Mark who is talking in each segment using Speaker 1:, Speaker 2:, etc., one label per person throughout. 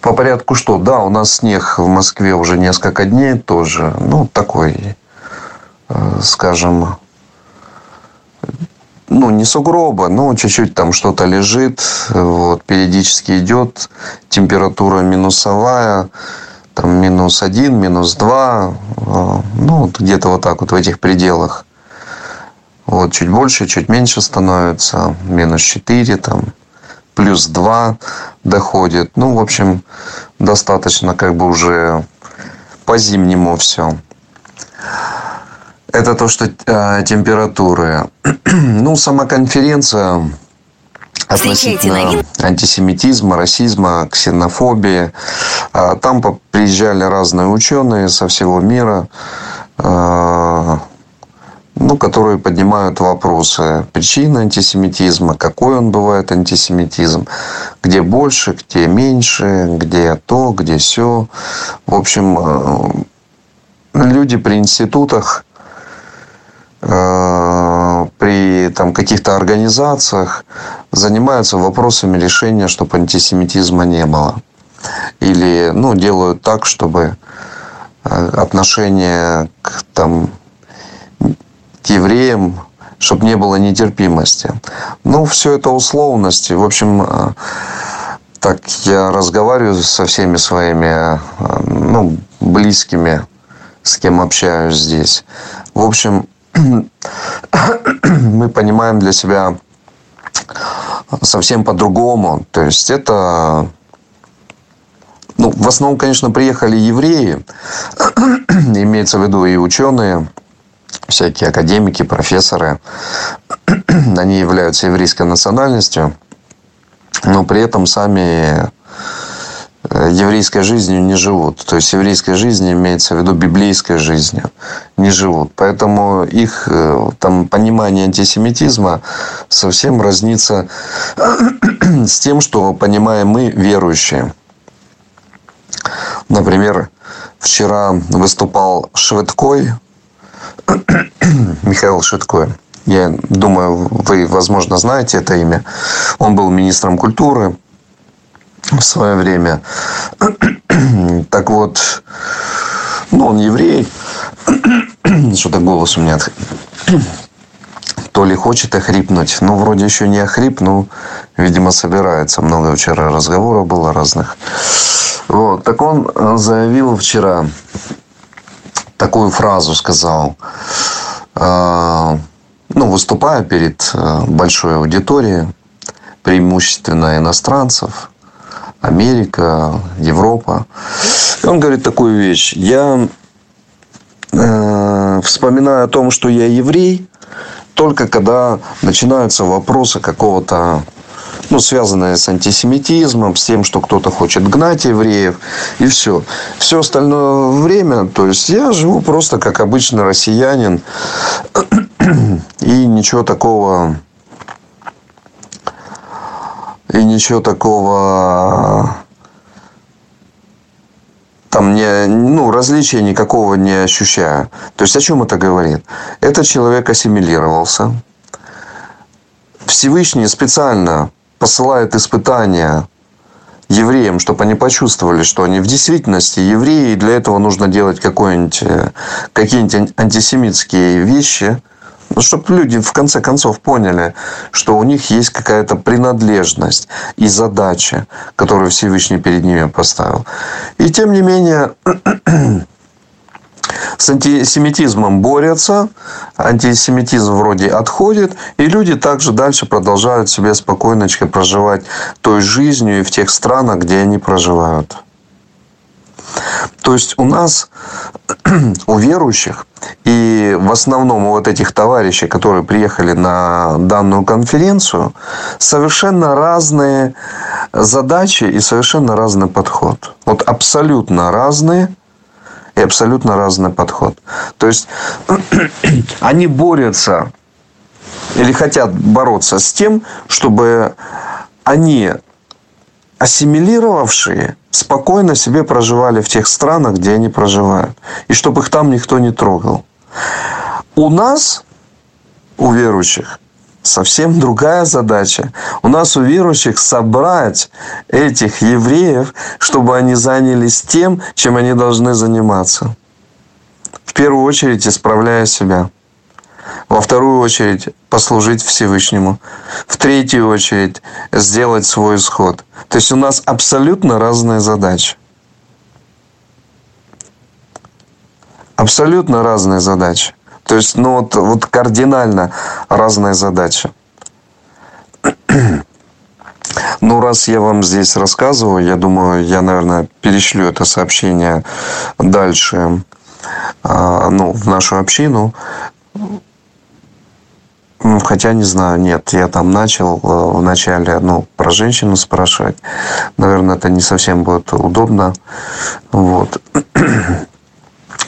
Speaker 1: По порядку что? Да, у нас снег в Москве уже несколько дней тоже. Ну, такой, э, скажем, ну, не сугроба, но чуть-чуть там что-то лежит. Вот, периодически идет температура минусовая, там минус один, минус два. Э, ну, где-то вот так вот в этих пределах. Вот, чуть больше, чуть меньше становится. Минус 4, там, плюс 2 доходит. Ну, в общем, достаточно как бы уже по-зимнему все. Это то, что э, температуры. ну, сама конференция относительно антисемитизма, расизма, ксенофобии. А, там приезжали разные ученые со всего мира. А, ну, которые поднимают вопросы причины антисемитизма, какой он бывает антисемитизм, где больше, где меньше, где то, где все. В общем, э, люди при институтах, э, при там, каких-то организациях занимаются вопросами решения, чтобы антисемитизма не было. Или ну, делают так, чтобы э, отношение к там, к евреям, чтобы не было нетерпимости. Ну, все это условности. В общем, э, так я разговариваю со всеми своими э, ну, близкими, с кем общаюсь здесь. В общем, мы понимаем для себя совсем по-другому. То есть это ну, в основном, конечно, приехали евреи, имеется в виду и ученые, всякие академики, профессоры, они являются еврейской национальностью, но при этом сами э, еврейской жизнью не живут. То есть еврейской жизнью имеется в виду библейской жизнью не живут. Поэтому их э, там понимание антисемитизма совсем разнится с тем, что понимаем мы верующие. Например, вчера выступал Шведкой, Михаил Шитко. Я думаю, вы, возможно, знаете это имя. Он был министром культуры в свое время. Так вот, ну, он еврей. Что-то голос у меня то ли хочет охрипнуть, ну, вроде еще не охрип, но, видимо, собирается. Много вчера разговоров было разных. Вот, так он заявил вчера, такую фразу сказал, а, ну, выступая перед э, большой аудиторией, преимущественно иностранцев, Америка, Европа. И он говорит такую вещь. Я э, вспоминаю о том, что я еврей, только когда начинаются вопросы какого-то ну, связанное с антисемитизмом, с тем, что кто-то хочет гнать евреев, и все. Все остальное время, то есть я живу просто как обычный россиянин, и ничего такого, и ничего такого там не, ну, различия никакого не ощущаю. То есть, о чем это говорит? Этот человек ассимилировался. Всевышний специально посылает испытания евреям, чтобы они почувствовали, что они в действительности евреи, и для этого нужно делать какие-нибудь антисемитские вещи, ну, чтобы люди в конце концов поняли, что у них есть какая-то принадлежность и задача, которую Всевышний перед ними поставил. И тем не менее, с антисемитизмом борются, антисемитизм вроде отходит, и люди также дальше продолжают себе спокойночко проживать той жизнью и в тех странах, где они проживают. То есть у нас, у верующих, и в основном у вот этих товарищей, которые приехали на данную конференцию, совершенно разные задачи и совершенно разный подход. Вот абсолютно разные и абсолютно разный подход. То есть они борются или хотят бороться с тем, чтобы они, ассимилировавшие, спокойно себе проживали в тех странах, где они проживают. И чтобы их там никто не трогал. У нас, у верующих, совсем другая задача. У нас у верующих собрать этих евреев, чтобы они занялись тем, чем они должны заниматься. В первую очередь исправляя себя. Во вторую очередь послужить Всевышнему. В третью очередь сделать свой исход. То есть у нас абсолютно разные задачи. Абсолютно разные задачи. То есть, ну вот, вот кардинально разные задачи. Ну, раз я вам здесь рассказываю, я думаю, я, наверное, перешлю это сообщение дальше, а, ну, в нашу общину. Хотя не знаю, нет, я там начал э, вначале, ну, про женщину спрашивать. Наверное, это не совсем будет удобно. Вот.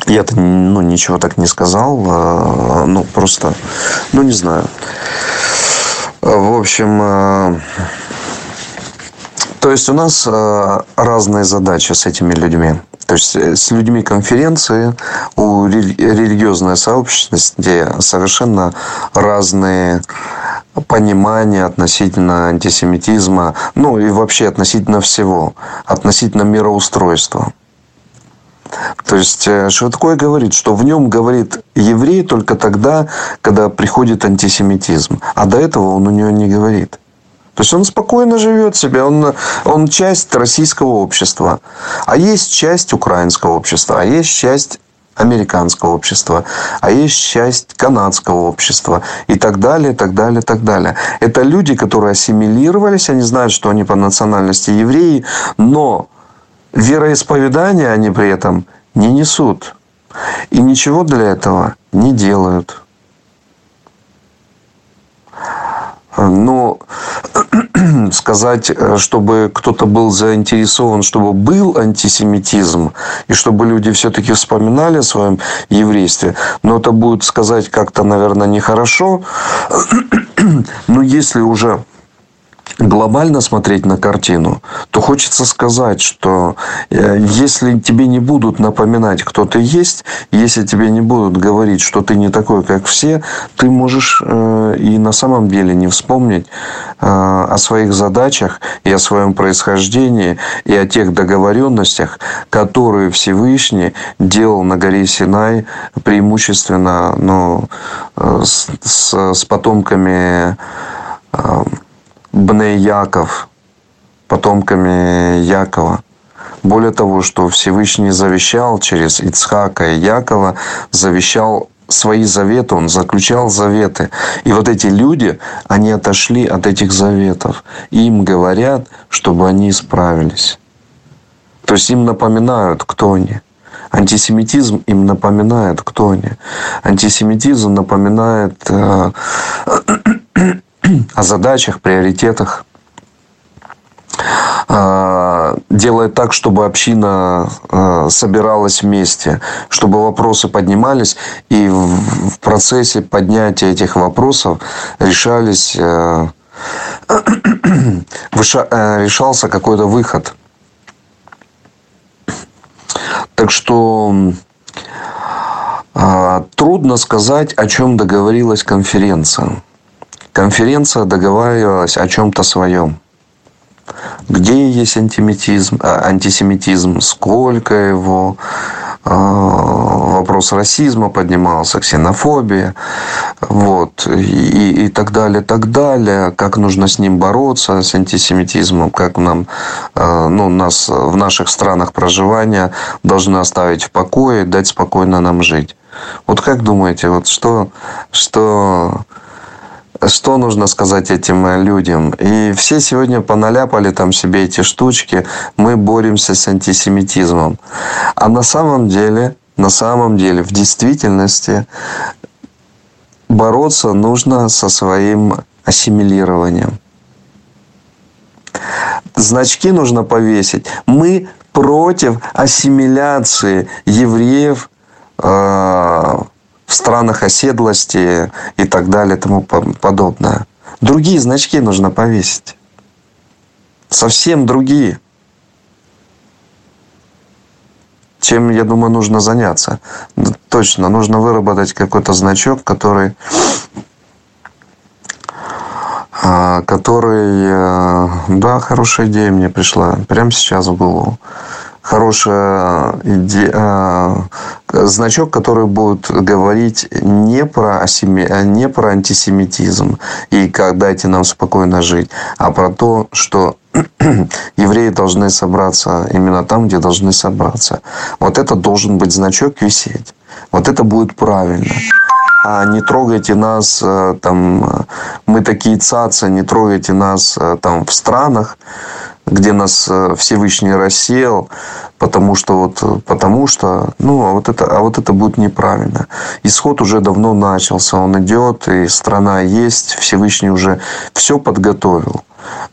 Speaker 1: Я-то ну, ничего так не сказал. А, ну, просто, ну, не знаю. В общем, а, то есть у нас а, разные задачи с этими людьми. То есть э, с людьми конференции у религиозной сообщества совершенно разные понимания относительно антисемитизма, ну и вообще относительно всего, относительно мироустройства. То есть э, Швидкой говорит, что в нем говорит еврей только тогда, когда приходит антисемитизм. А до этого он у него не говорит. То есть он спокойно живет себе, он, он часть российского общества, а есть часть украинского общества, а есть часть американского общества, а есть часть канадского общества и так далее, так далее, так далее. Это люди, которые ассимилировались, они знают, что они по национальности евреи, но вероисповедания они при этом не несут. И ничего для этого не делают. Но сказать, чтобы кто-то был заинтересован, чтобы был антисемитизм, и чтобы люди все-таки вспоминали о своем еврействе, но это будет сказать как-то, наверное, нехорошо. Но если уже глобально смотреть на картину, то хочется сказать, что э, если тебе не будут напоминать, кто ты есть, если тебе не будут говорить, что ты не такой, как все, ты можешь э, и на самом деле не вспомнить э, о своих задачах и о своем происхождении и о тех договоренностях, которые Всевышний делал на горе Синай преимущественно ну, с, с, с потомками Бне Яков, потомками Якова. Более того, что Всевышний завещал через Ицхака и Якова, завещал свои заветы, он заключал заветы. И вот эти люди, они отошли от этих заветов. Им говорят, чтобы они исправились. То есть им напоминают, кто они. Антисемитизм им напоминает, кто они. Антисемитизм напоминает э, о задачах, приоритетах. А, делает так, чтобы община а, собиралась вместе, чтобы вопросы поднимались, и в процессе поднятия этих вопросов решались, а, решался какой-то выход. Так что трудно сказать, о чем договорилась конференция. Конференция договаривалась о чем-то своем. Где есть антисемитизм, а, антисемитизм сколько его, а, вопрос расизма поднимался, ксенофобия, вот, и, и так далее, так далее, как нужно с ним бороться, с антисемитизмом, как нам, а, ну, нас в наших странах проживания должны оставить в покое, дать спокойно нам жить. Вот как думаете, вот что, что что нужно сказать этим э, людям? И все сегодня поналяпали там себе эти штучки. Мы боремся с антисемитизмом. А на самом деле, на самом деле, в действительности бороться нужно со своим ассимилированием. Значки нужно повесить. Мы против ассимиляции евреев э, в странах оседлости и так далее тому подобное. Другие значки нужно повесить. Совсем другие. Чем, я думаю, нужно заняться. Точно, нужно выработать какой-то значок, который который... э, Да, хорошая идея мне пришла прямо сейчас в голову. Хорошая идея, значок, который будет говорить не про, асеми- э, не про антисемитизм и как дайте нам спокойно жить, а про то, что евреи должны собраться именно там, где должны собраться. Вот это должен быть значок висеть. Вот это будет правильно. А не трогайте нас, э, там, э, мы такие цацы, не трогайте нас э, там в странах, где нас э, Всевышний рассеял, потому что вот, э, потому что, ну, а вот это, а вот это будет неправильно. Исход уже давно начался, он идет, и страна есть, Всевышний уже все подготовил.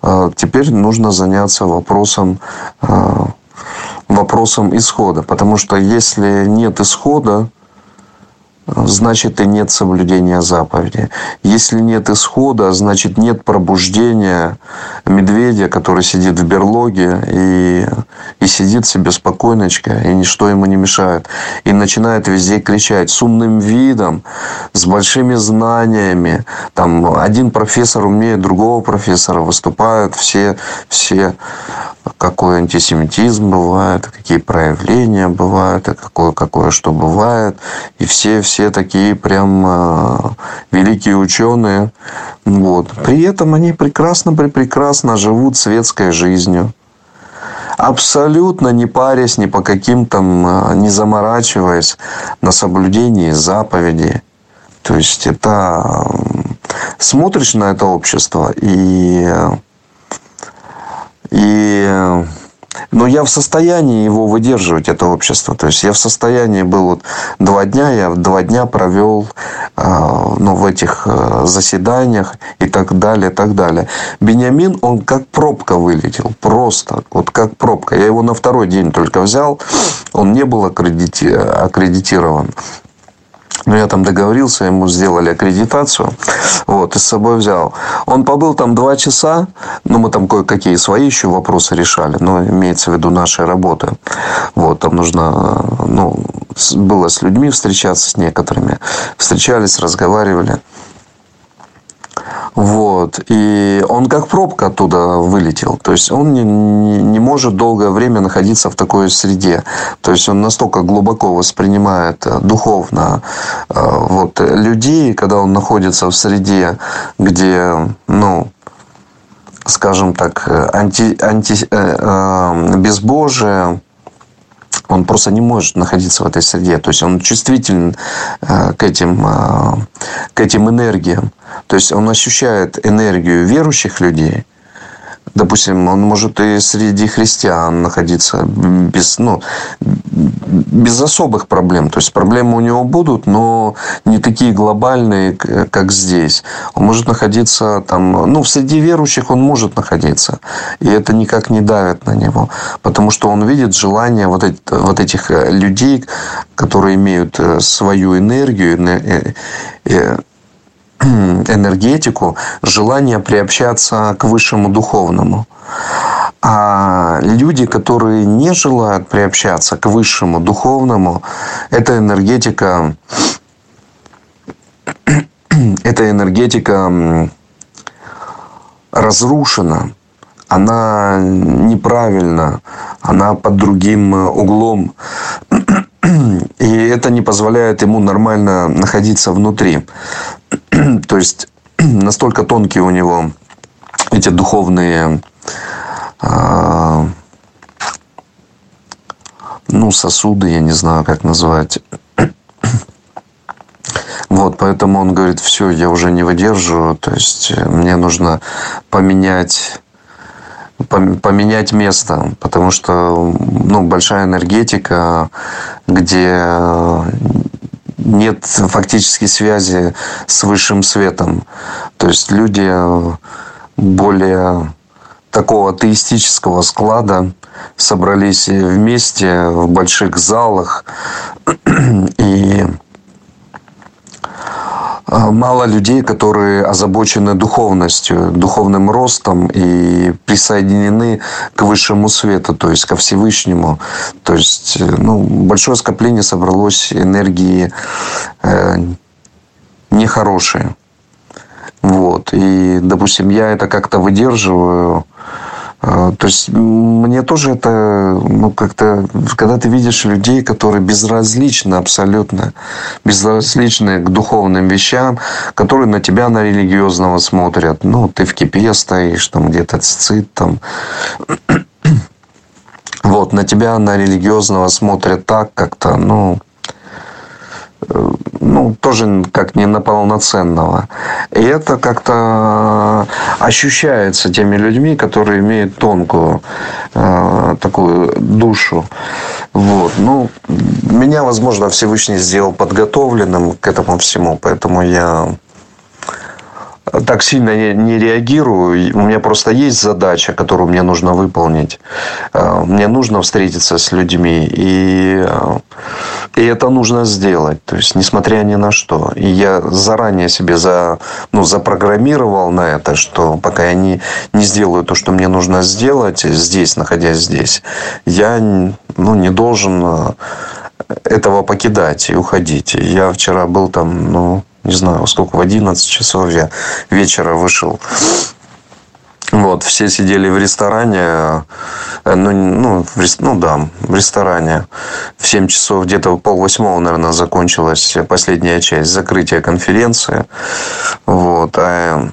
Speaker 1: Э, Теперь нужно заняться вопросом, вопросом исхода, потому что если нет исхода, значит и нет соблюдения заповеди. Если нет исхода, значит нет пробуждения медведя, который сидит в берлоге и, и сидит себе спокойночко, и ничто ему не мешает. И начинает везде кричать с умным видом, с большими знаниями. Там один профессор умеет другого профессора, выступают все, все какой антисемитизм бывает, какие проявления бывают, и какое, какое что бывает. И все, все такие прям э, великие ученые. Вот. При этом они прекрасно, прекрасно живут светской жизнью. Абсолютно не парясь ни по каким там, э, не заморачиваясь на соблюдении заповедей. То есть это э, смотришь на это общество и и но я в состоянии его выдерживать, это общество. То есть я в состоянии был вот два дня, я два дня провел э, ну, в этих э, заседаниях и так далее, и так далее. Бениамин, он как пробка вылетел, просто, вот как пробка. Я его на второй день только взял, он не был аккредити... аккредитирован. Но я там договорился, ему сделали аккредитацию. Вот, и с собой взял. Он побыл там два часа. Ну, мы там кое-какие свои еще вопросы решали. Но имеется в виду нашей работы. Вот, там нужно... Ну, было с людьми встречаться, с некоторыми. Встречались, разговаривали. Вот. И он как пробка оттуда вылетел. То есть он не, не, может долгое время находиться в такой среде. То есть он настолько глубоко воспринимает э, духовно э, вот, людей, когда он находится в среде, где, ну, скажем так, анти, анти, э, э, безбожие, он просто не может находиться в этой среде. То есть он чувствителен э, к этим, э, к этим энергиям. То есть он ощущает энергию верующих людей. Допустим, он может и среди христиан находиться без, ну, без особых проблем. То есть проблемы у него будут, но не такие глобальные, как здесь. Он может находиться там, ну, среди верующих он может находиться. И это никак не давит на него. Потому что он видит желание вот, эти, вот этих людей, которые имеют свою энергию, энергетику, желание приобщаться к высшему духовному. А люди, которые не желают приобщаться к высшему духовному, эта энергетика, эта энергетика разрушена, она неправильна, она под другим углом. И это не позволяет ему нормально находиться внутри. То есть настолько тонкие у него эти духовные а, ну, сосуды, я не знаю, как назвать. Вот, поэтому он говорит, все, я уже не выдерживаю, то есть мне нужно поменять поменять место, потому что ну, большая энергетика, где нет фактически связи с высшим светом. То есть люди более такого атеистического склада собрались вместе в больших залах и мало людей, которые озабочены духовностью, духовным ростом и присоединены к высшему свету, то есть ко Всевышнему. То есть ну, большое скопление собралось энергии э, нехорошие. Вот. И, допустим, я это как-то выдерживаю. А, то есть мне тоже это, ну, как-то, когда ты видишь людей, которые безразличны абсолютно, безразличны к духовным вещам, которые на тебя, на религиозного смотрят. Ну, ты в кипе стоишь, там где-то цицит, там. Вот, на тебя, на религиозного смотрят так как-то, ну, ну, тоже как не на полноценного. И это как-то ощущается теми людьми, которые имеют тонкую э, такую душу. Вот. Ну, меня, возможно, Всевышний сделал подготовленным к этому всему, поэтому я так сильно не, не реагирую. У меня просто есть задача, которую мне нужно выполнить. Э, мне нужно встретиться с людьми, и, э, и это нужно сделать. То есть, несмотря ни на что. И я заранее себе за, ну, запрограммировал на это, что пока я не, не сделаю то, что мне нужно сделать здесь, находясь здесь, я ну, не должен э, этого покидать и уходить. Я вчера был там, ну, не знаю, сколько, в 11 часов я вечера вышел. Вот, все сидели в ресторане, э, ну, ну, в, ну да, в ресторане. В 7 часов, где-то в полвосьмого, наверное, закончилась последняя часть закрытия конференции. Вот, а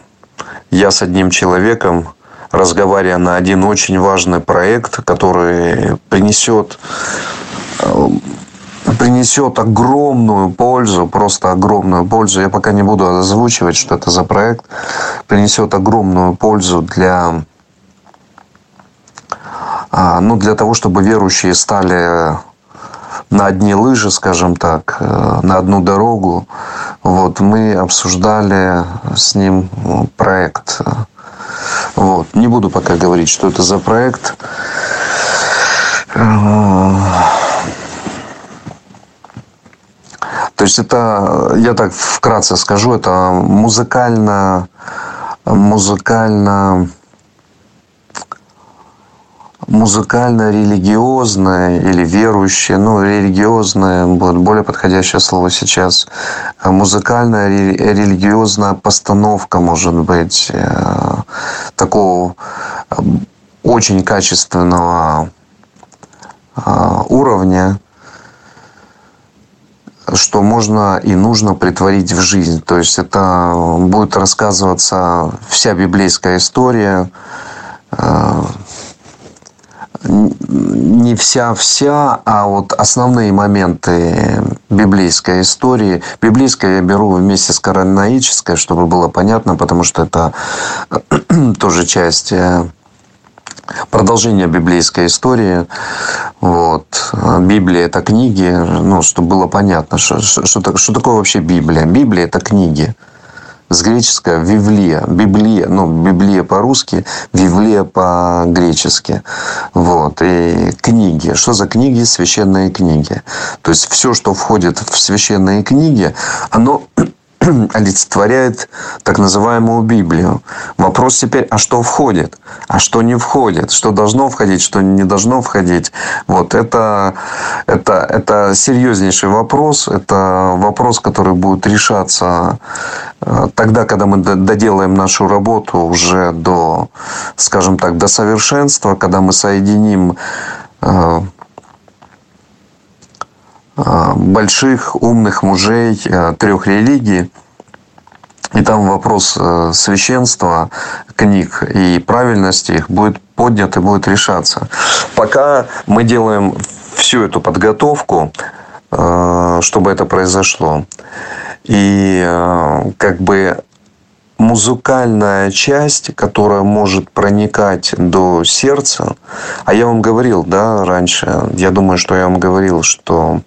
Speaker 1: я с одним человеком, разговаривая на один очень важный проект, который принесет э, принесет огромную пользу, просто огромную пользу. Я пока не буду озвучивать, что это за проект. Принесет огромную пользу для, а, ну, для того, чтобы верующие стали на одни лыжи, скажем так, э, на одну дорогу. Вот мы обсуждали с ним проект. Вот. Не буду пока говорить, что это за проект. Э, То есть это, я так вкратце скажу, это музыкально, музыкально, музыкально-религиозное или верующее, ну, религиозное, будет более подходящее слово сейчас, музыкальная религиозная постановка, может быть, э, такого э, очень качественного э, уровня, что можно и нужно притворить в жизнь. То есть это будет рассказываться вся библейская история, э, не вся-вся, а вот основные моменты библейской истории. Библейское я беру вместе с коронаической, чтобы было понятно, потому что это тоже часть э, продолжение библейской истории. Вот. Библия – это книги, ну, чтобы было понятно, что, что, что такое вообще Библия. Библия – это книги. С греческого «вивлия». Библия, ну, Библия по-русски, «вивлия» по-гречески. Вот. И книги. Что за книги? Священные книги. То есть, все, что входит в священные книги, оно олицетворяет так называемую Библию. Вопрос теперь, а что входит, а что не входит, что должно входить, что не должно входить. Вот это, это, это серьезнейший вопрос, это вопрос, который будет решаться э, тогда, когда мы доделаем нашу работу уже до, скажем так, до совершенства, когда мы соединим э, больших умных мужей трех религий, и там вопрос э, священства книг и правильности их будет поднят и будет решаться. Пока мы делаем всю эту подготовку, э, чтобы это произошло. И э, как бы музыкальная часть, которая может проникать до сердца, а я вам говорил, да, раньше, я думаю, что я вам говорил, что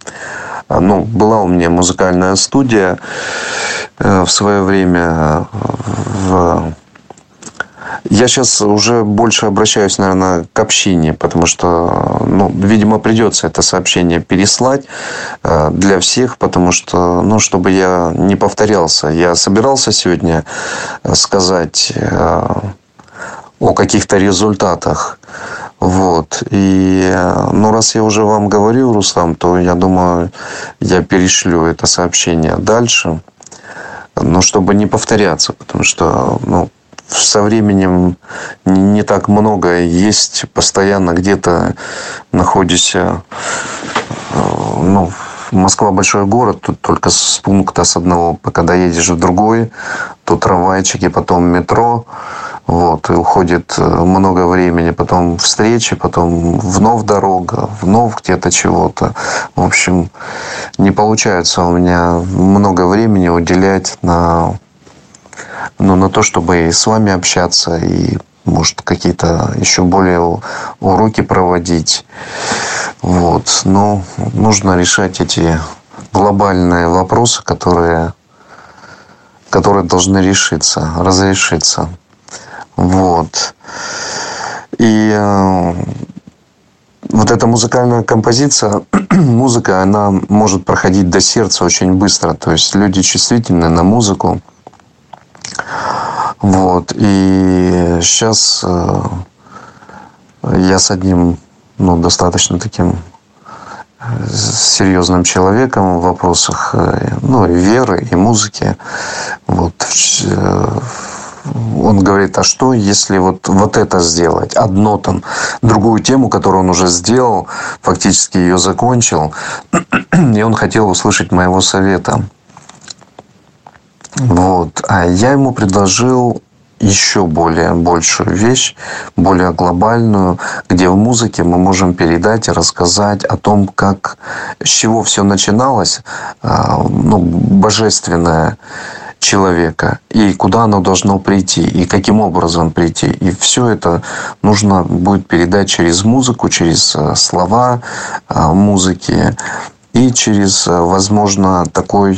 Speaker 1: ну, была у меня музыкальная студия э, в свое время. В... Я сейчас уже больше обращаюсь, наверное, к общине, потому что, ну, видимо, придется это сообщение переслать э, для всех, потому что, ну, чтобы я не повторялся. Я собирался сегодня сказать э, о каких-то результатах вот. И, ну, раз я уже вам говорил, Руслан, то я думаю, я перешлю это сообщение дальше. но чтобы не повторяться, потому что ну, со временем не так много есть, постоянно где-то находишься, ну, Москва большой город, тут только с пункта с одного, пока доедешь в другой, то трамвайчики, потом метро, вот, и уходит э, много времени, потом встречи, потом вновь дорога, вновь где-то чего-то. В общем, не получается у меня много времени уделять на, ну, на то, чтобы и с вами общаться, и может, какие-то еще более уроки проводить. Вот. Но нужно решать эти глобальные вопросы, которые, которые должны решиться, разрешиться. Вот. И э, вот эта музыкальная композиция, музыка, она может проходить до сердца очень быстро. То есть люди чувствительны на музыку. Вот. И сейчас э, я с одним ну, достаточно таким э, серьезным человеком в вопросах ну, и веры, и музыки. Вот он говорит, а что, если вот, вот это сделать, одно там, другую тему, которую он уже сделал, фактически ее закончил, и он хотел услышать моего совета. Вот. А я ему предложил еще более большую вещь, более глобальную, где в музыке мы можем передать и рассказать о том, как, с чего все начиналось, а, ну, божественное человека и куда оно должно прийти и каким образом прийти. И все это нужно будет передать через музыку, через э, слова э, музыки и через, э, возможно, такой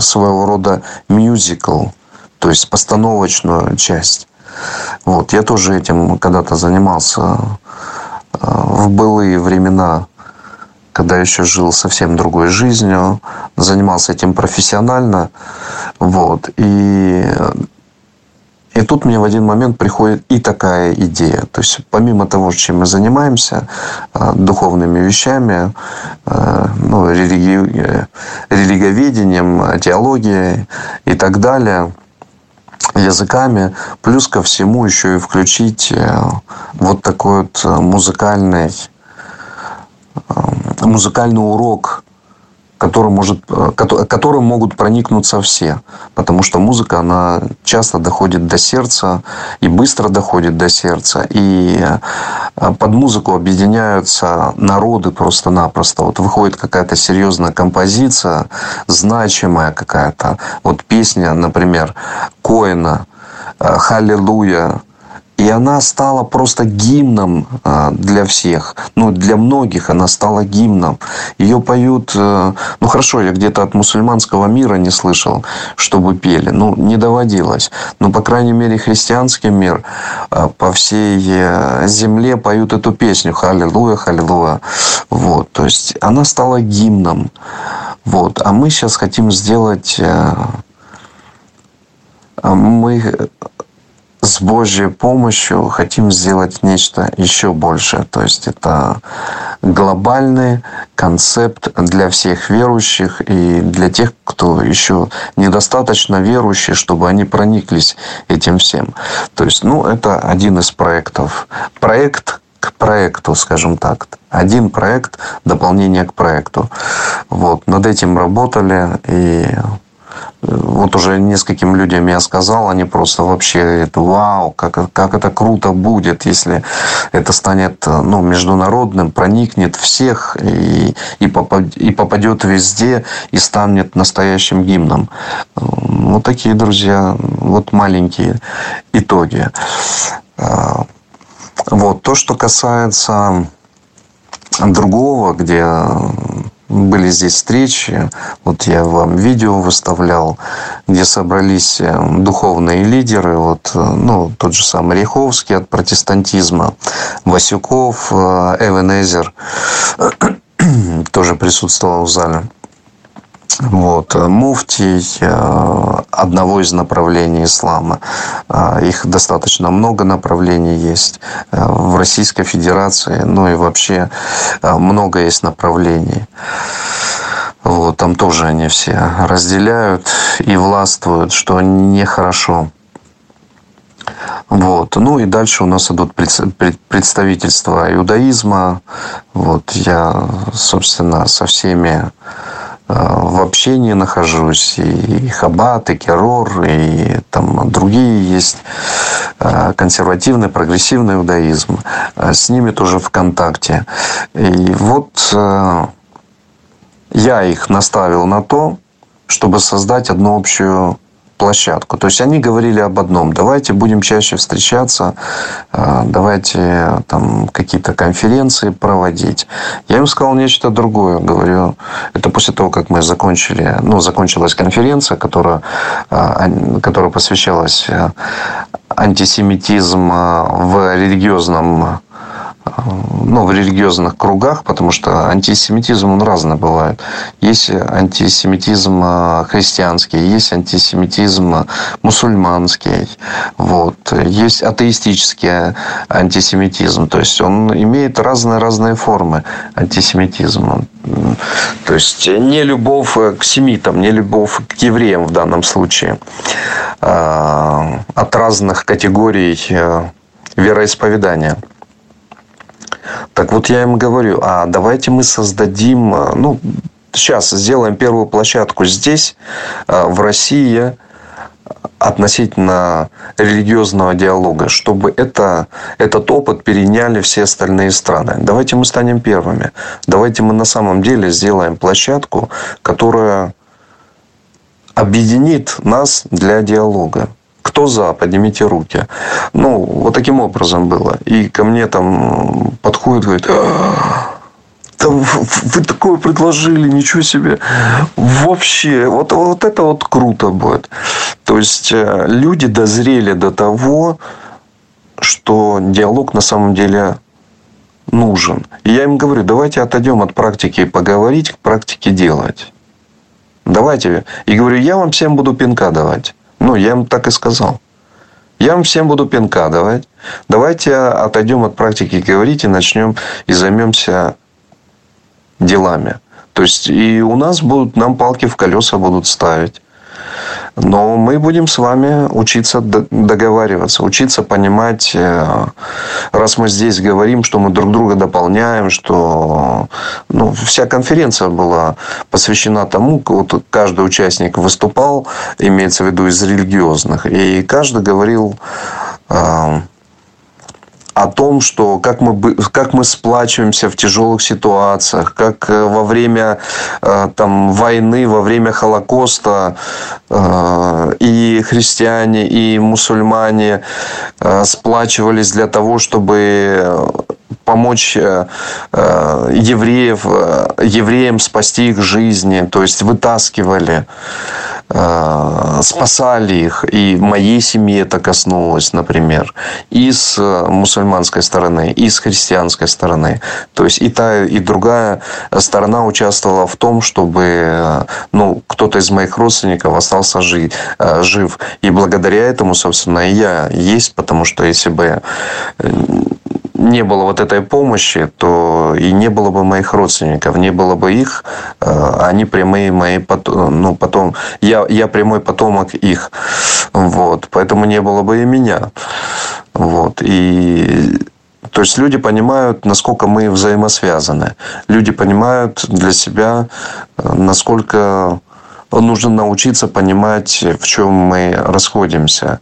Speaker 1: своего рода мюзикл, то есть постановочную часть. Вот, я тоже этим когда-то занимался в былые времена когда еще жил совсем другой жизнью, занимался этим профессионально. Вот. И, и тут мне в один момент приходит и такая идея. То есть помимо того, чем мы занимаемся, э, духовными вещами, э, ну, религи... религоведением, теологией и так далее, языками, плюс ко всему еще и включить э, вот такой вот музыкальный музыкальный урок, который может, которым могут проникнуться все. Потому что музыка, она часто доходит до сердца и быстро доходит до сердца. И э, под музыку объединяются народы просто-напросто. Вот выходит какая-то серьезная композиция, значимая какая-то. Вот песня, например, Коина «Халлелуя», и она стала просто гимном а, для всех. Ну, для многих она стала гимном. Ее поют... Э, ну, хорошо, я где-то от мусульманского мира не слышал, чтобы пели. Ну, не доводилось. Но, по крайней мере, христианский мир а, по всей э, земле поют эту песню. Халилуя, халилуя. Вот. То есть, она стала гимном. Вот. А мы сейчас хотим сделать... Э, мы с Божьей помощью хотим сделать нечто еще большее. То есть это глобальный концепт для всех верующих и для тех, кто еще недостаточно верующий, чтобы они прониклись этим всем. То есть, ну, это один из проектов. Проект к проекту, скажем так. Один проект, дополнение к проекту. Вот, над этим работали и вот уже нескольким людям я сказал, они просто вообще это вау, как, как это круто будет, если это станет ну, международным, проникнет всех и, и, попад, и попадет везде и станет настоящим гимном. Вот такие, друзья, вот маленькие итоги. А, вот то, что касается другого, где были здесь встречи, вот я вам видео выставлял, где собрались э, духовные лидеры, вот, э, ну, тот же самый Риховский от протестантизма, Васюков, э, Эвенезер тоже присутствовал в зале. Вот. Муфтий одного из направлений ислама. Их достаточно много направлений есть в Российской Федерации, ну и вообще много есть направлений. Вот, там тоже они все разделяют и властвуют, что нехорошо. Вот. Ну и дальше у нас идут представительства иудаизма. Вот я, собственно, со всеми э, в общении нахожусь. И Хабат, и Керор, и там другие есть э, консервативный, прогрессивный иудаизм. Э, с ними тоже в контакте. И вот я их наставил на то, чтобы создать одну общую площадку. То есть они говорили об одном. Давайте будем чаще встречаться, э, давайте там какие-то конференции проводить. Я им сказал нечто другое. Говорю, это после того, как мы закончили, ну, закончилась конференция, которая, э, которая посвящалась э, антисемитизм в религиозном ну, в религиозных кругах, потому что антисемитизм, он разный бывает. Есть антисемитизм э, христианский, есть антисемитизм э, мусульманский, вот. есть атеистический антисемитизм, то есть он имеет разные-разные формы антисемитизма. То есть не любовь к семитам, не любовь к евреям в данном случае, а, от разных категорий э, вероисповедания. Так вот я им говорю, а давайте мы создадим, э, ну, сейчас сделаем первую площадку здесь, э, в России, относительно религиозного диалога, чтобы это, этот опыт переняли все остальные страны. Давайте мы станем первыми. Давайте мы на самом деле сделаем площадку, которая объединит нас для диалога. Кто за? Поднимите руки. Ну, вот таким образом было. И ко мне там подходит, говорит, да вы такое предложили, ничего себе. Вообще, вот, вот это вот круто будет. То есть, э, люди дозрели до того, что диалог на самом деле нужен. И я им говорю, давайте отойдем от практики поговорить к практике делать. Давайте. И говорю, я вам всем буду пинка давать. Ну, я им так и сказал. Я вам всем буду пинка давать. Давайте отойдем от практики говорить и начнем и займемся делами. То есть и у нас будут, нам палки в колеса будут ставить. Но мы будем с вами учиться договариваться, учиться понимать, э, раз мы здесь говорим, что мы друг друга дополняем, что ну, вся конференция была посвящена тому, вот каждый участник выступал, имеется в виду из религиозных, и каждый говорил э, о том, что как мы, как мы сплачиваемся в тяжелых ситуациях, как э, во время э, там, войны, во время Холокоста э, и христиане, и мусульмане сплачивались для того, чтобы помочь евреев, евреям спасти их жизни, то есть вытаскивали. Спасали их. И моей семье это коснулось, например, и с мусульманской стороны, и с христианской стороны. То есть и та, и другая сторона участвовала в том, чтобы ну, кто-то из моих родственников остался жить, э, жив. И благодаря этому, собственно, и я есть, потому что если бы не было вот этой помощи, то и не было бы моих родственников, не было бы их, э, они прямые мои, ну, потом, я, я прямой потомок их, вот, поэтому не было бы и меня, вот, и то есть люди понимают, насколько мы взаимосвязаны. Люди понимают для себя, насколько нужно научиться понимать, в чем мы расходимся.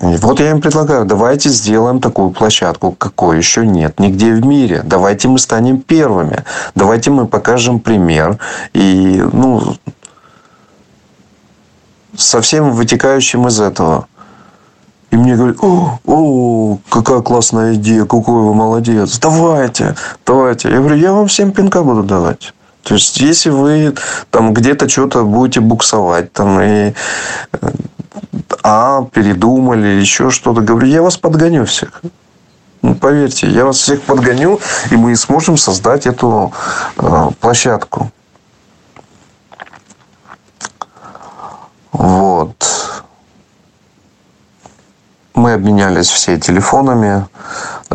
Speaker 1: Вот я им предлагаю, давайте сделаем такую площадку, какой еще нет нигде в мире. Давайте мы станем первыми. Давайте мы покажем пример. И, ну, со всем вытекающим из этого. И мне говорят, о, о, какая классная идея, какой вы молодец, давайте, давайте. Я говорю, я вам всем пинка буду давать. То есть, если вы там где-то что-то будете буксовать, там, и а, передумали, еще что-то. Говорю, я вас подгоню всех. Ну, поверьте, я вас всех подгоню, и мы сможем создать эту э, площадку. Вот. мы обменялись все телефонами,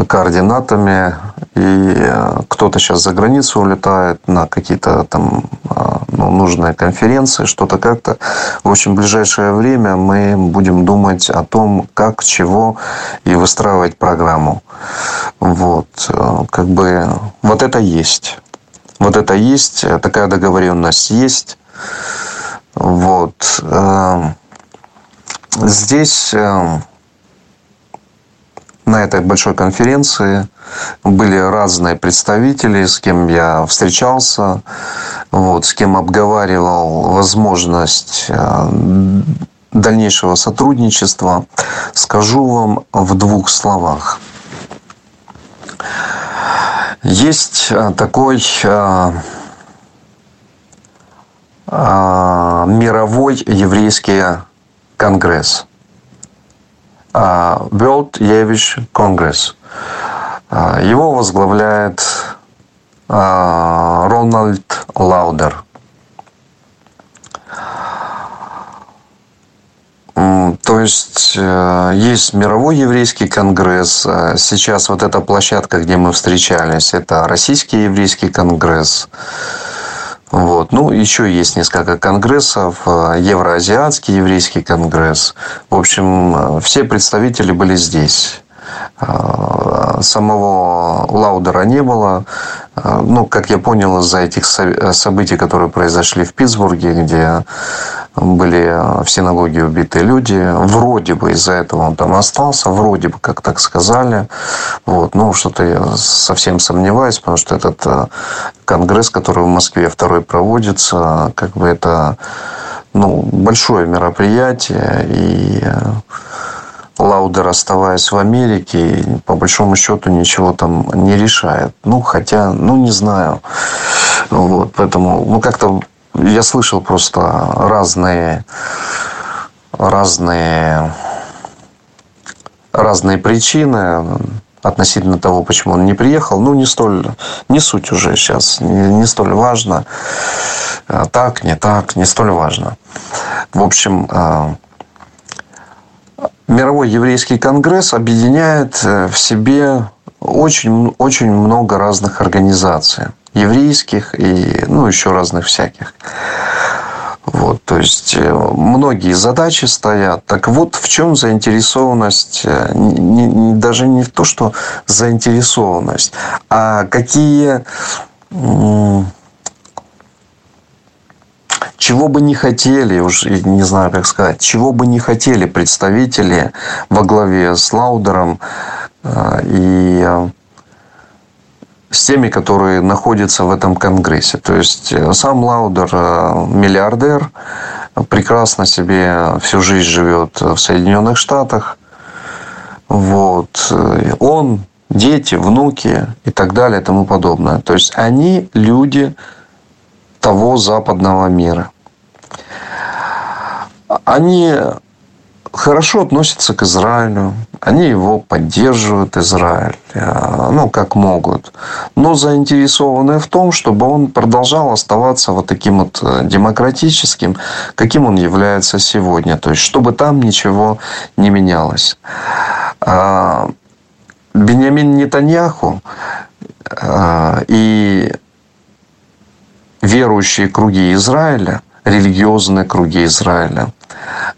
Speaker 1: координатами, и э, кто-то сейчас за границу улетает на какие-то там э, ну, нужные конференции, что-то как-то. В общем, в ближайшее время мы будем думать о том, как, чего и выстраивать программу. Вот, э, как бы, вот это есть. Вот это есть, такая договоренность есть. Вот. Здесь на этой большой конференции были разные представители, с кем я встречался, вот, с кем обговаривал возможность э, дальнейшего сотрудничества. Скажу вам в двух словах. Есть э, такой э, мировой еврейский конгресс – World Jewish Congress. Его возглавляет Рональд Лаудер. То есть э, есть мировой еврейский конгресс. Сейчас вот эта площадка, где мы встречались, это российский еврейский конгресс. Вот. Ну, еще есть несколько конгрессов. Э, Евроазиатский еврейский конгресс. В общем, э, все представители были здесь. Э, самого Лаудера не было. Ну, как я понял, из-за этих событий, которые произошли в Питтсбурге, где были в синагоге убиты люди. Вроде бы из-за этого он там остался, вроде бы, как так сказали. Вот. Ну, что-то я совсем сомневаюсь, потому что этот конгресс, который в Москве второй проводится, как бы это ну, большое мероприятие. И Лаудер, оставаясь в Америке, по большому счету ничего там не решает. Ну, хотя, ну, не знаю. Вот, поэтому, ну, как-то я слышал просто разные, разные, разные причины относительно того, почему он не приехал. Ну, не столь, не суть уже сейчас, не, не столь важно. А так, не так, не столь важно. В общем, а, Мировой еврейский конгресс объединяет э, в себе очень, очень много разных организаций еврейских и ну, еще разных всяких. Вот, то есть э, многие задачи стоят. Так вот, в чем заинтересованность, э, не, не, даже не в то, что заинтересованность, а какие, чего бы не хотели, уж не знаю, как сказать, чего бы не хотели представители во главе с Лаудером э, и с теми, которые находятся в этом конгрессе. То есть э, сам Лаудер э, миллиардер, прекрасно себе всю жизнь живет в Соединенных Штатах. Вот. Он, дети, внуки и так далее и тому подобное. То есть они люди того западного мира. Они хорошо относятся к Израилю. Они его поддерживают, Израиль, э, ну, как могут. Но заинтересованы в том, чтобы он продолжал оставаться вот таким вот э, демократическим, каким он является сегодня. То есть, чтобы там ничего не менялось. А, Бениамин Нетаньяху э, и верующие круги Израиля, религиозные круги Израиля,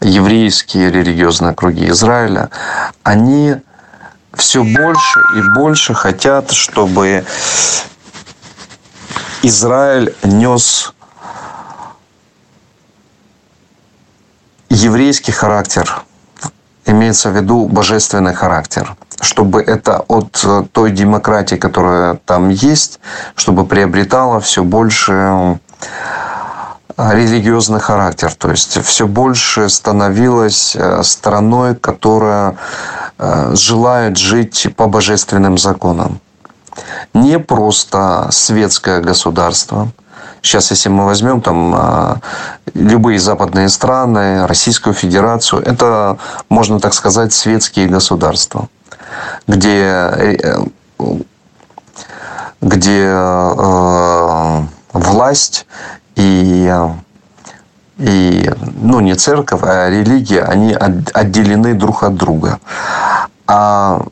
Speaker 1: еврейские религиозные круги Израиля, они все больше и больше хотят, чтобы Израиль нес еврейский характер, имеется в виду божественный характер, чтобы это от той демократии, которая там есть, чтобы приобретало все больше религиозный характер. То есть все больше становилась э, страной, которая э, желает жить по божественным законам. Не просто светское государство. Сейчас, если мы возьмем там э, любые западные страны, Российскую Федерацию, это, можно так сказать, светские государства, где, где власть и и, ну, не церковь, а религия, они отделены друг от друга. А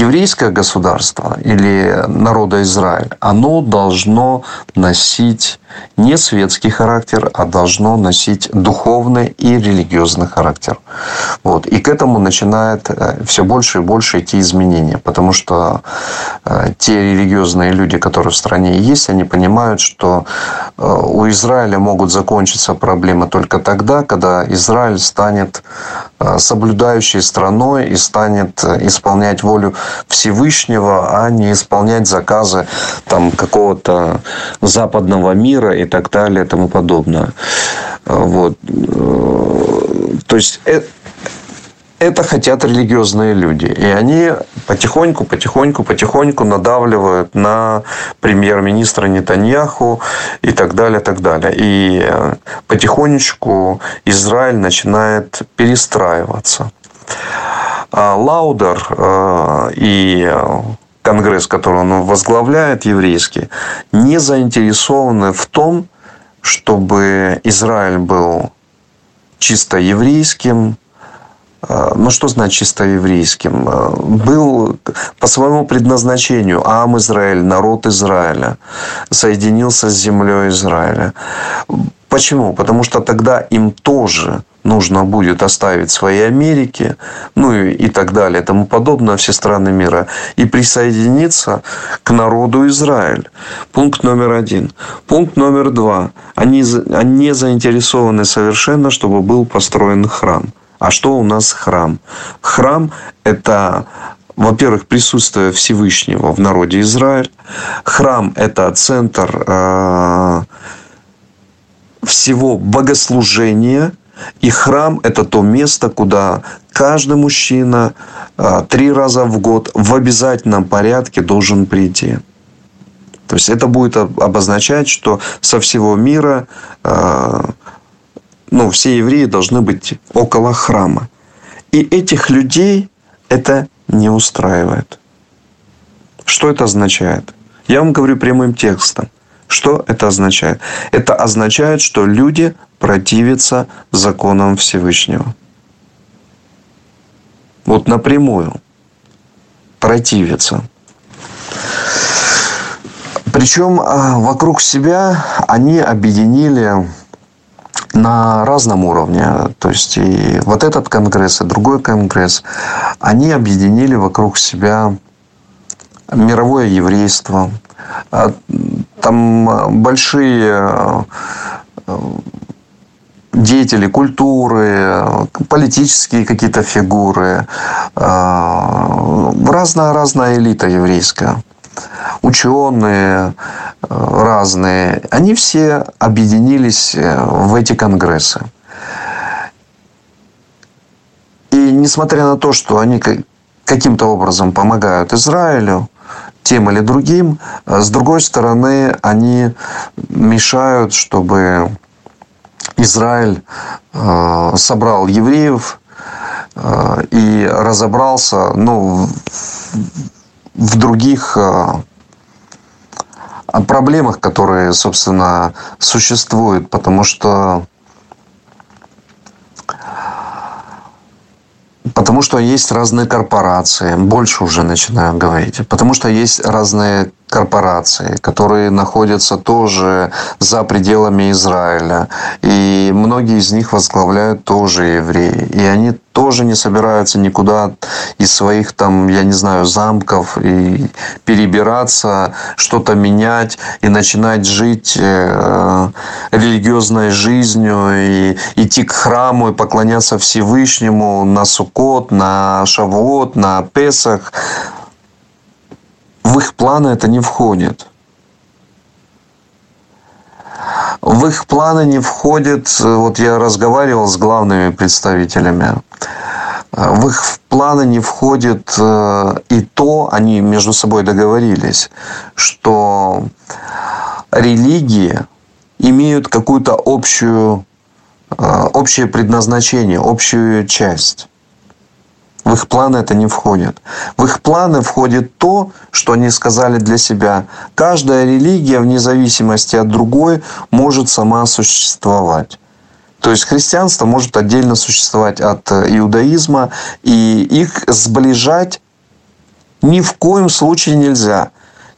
Speaker 1: еврейское государство или народа Израиль, оно должно носить не светский характер, а должно носить духовный и религиозный характер. Вот. И к этому начинает э, все больше и больше идти изменения, потому что э, те религиозные люди, которые в стране есть, они понимают, что э, у Израиля могут закончиться проблемы только тогда, когда Израиль станет соблюдающей страной и станет исполнять волю Всевышнего, а не исполнять заказы там, какого-то западного мира и так далее и тому подобное. Вот. То есть это хотят религиозные люди. И они потихоньку, потихоньку, потихоньку надавливают на премьер-министра Нетаньяху и так далее, так далее. И потихонечку Израиль начинает перестраиваться. А Лаудер э, и Конгресс, который он возглавляет, еврейский, не заинтересованы в том, чтобы Израиль был чисто еврейским, э, ну, что значит чисто еврейским? Был по своему предназначению Ам Израиль, народ Израиля, соединился с землей Израиля. Почему? Потому что тогда им тоже нужно будет оставить свои Америки, ну и, и так далее, тому подобное, все страны мира, и присоединиться к народу Израиль. Пункт номер один. Пункт номер два. Они, они заинтересованы совершенно, чтобы был построен храм. А что у нас храм? Храм – это во-первых, присутствие Всевышнего в народе Израиль. Храм – это центр э, всего богослужения. И храм – это то место, куда каждый мужчина а, три раза в год в обязательном порядке должен прийти. То есть это будет обозначать, что со всего мира а, ну, все евреи должны быть около храма. И этих людей это не устраивает. Что это означает? Я вам говорю прямым текстом. Что это означает? Это означает, что люди противятся законам Всевышнего. Вот напрямую противятся. Причем а, вокруг себя они объединили на разном уровне. То есть и вот этот конгресс, и другой конгресс, они объединили вокруг себя мировое еврейство, там а, большие а, деятели культуры, политические какие-то фигуры, разная разная элита еврейская, ученые разные, они все объединились э, в эти конгрессы. И несмотря на то, что они каким-то образом помогают Израилю, тем или другим. А с другой стороны, они мешают, чтобы Израиль э, собрал евреев э, и разобрался ну, в других э, проблемах, которые, собственно, существуют, потому что Потому что есть разные корпорации, больше уже начинаю говорить. Потому что есть разные корпорации, которые находятся тоже за пределами Израиля. И многие из них возглавляют тоже евреи. И они тоже не собираются никуда из своих там, я не знаю, замков и перебираться, что-то менять и начинать жить э, религиозной жизнью и идти к храму и поклоняться Всевышнему на Суккот, на Шавуот, на Песах в их планы это не входит. В их планы не входит, вот я разговаривал с главными представителями, в их планы не входит э, и то, они между собой договорились, что религии имеют какую-то общую, э, общее предназначение, общую часть. В их планы это не входит. В их планы входит то, что они сказали для себя. Каждая религия, вне зависимости от другой, может сама существовать. То есть христианство может отдельно существовать от иудаизма, и их сближать ни в коем случае нельзя.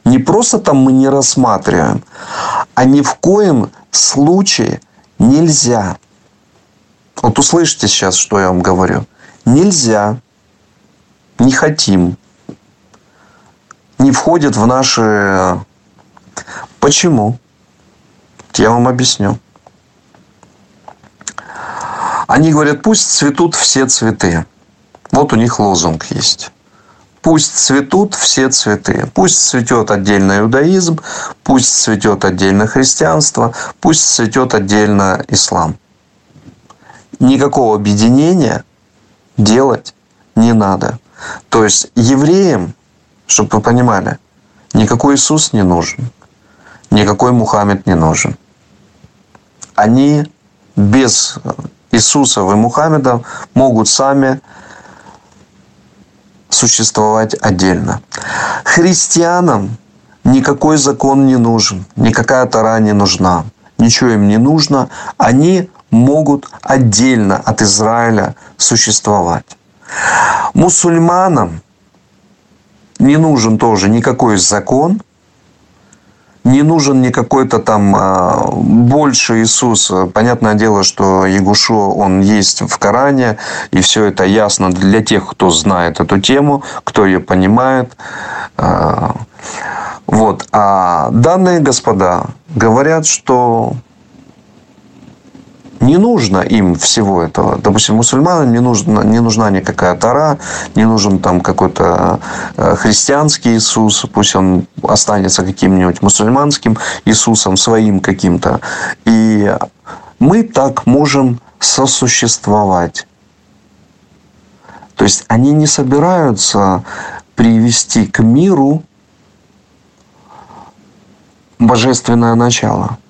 Speaker 1: Не просто там мы не рассматриваем, а ни в коем случае нельзя. Вот услышите сейчас, что я вам говорю. Нельзя не хотим, не входит в наши... Почему? Я вам объясню. Они говорят, пусть цветут все цветы. Вот у них лозунг есть. Пусть цветут все цветы. Пусть цветет отдельно иудаизм, пусть цветет отдельно христианство, пусть цветет отдельно ислам. Никакого объединения делать не надо. То есть евреям, чтобы вы понимали, никакой Иисус не нужен, никакой Мухаммед не нужен. Они без Иисусов и Мухаммеда могут сами существовать отдельно. Христианам никакой закон не нужен, никакая Тара не нужна, ничего им не нужно. Они могут отдельно от Израиля существовать. Мусульманам не нужен тоже никакой закон, не нужен не какой-то там а, больше Иисус. Понятное дело, что Ягушу, он есть в Коране, и все это ясно для тех, кто знает эту тему, кто ее понимает. А, вот. А данные господа говорят, что не нужно им всего этого. Допустим, мусульманам не, нужна, не нужна никакая Тара, не нужен там какой-то э, христианский Иисус, пусть он останется каким-нибудь мусульманским Иисусом, своим каким-то. И мы так можем сосуществовать. То есть они не собираются привести к миру божественное начало –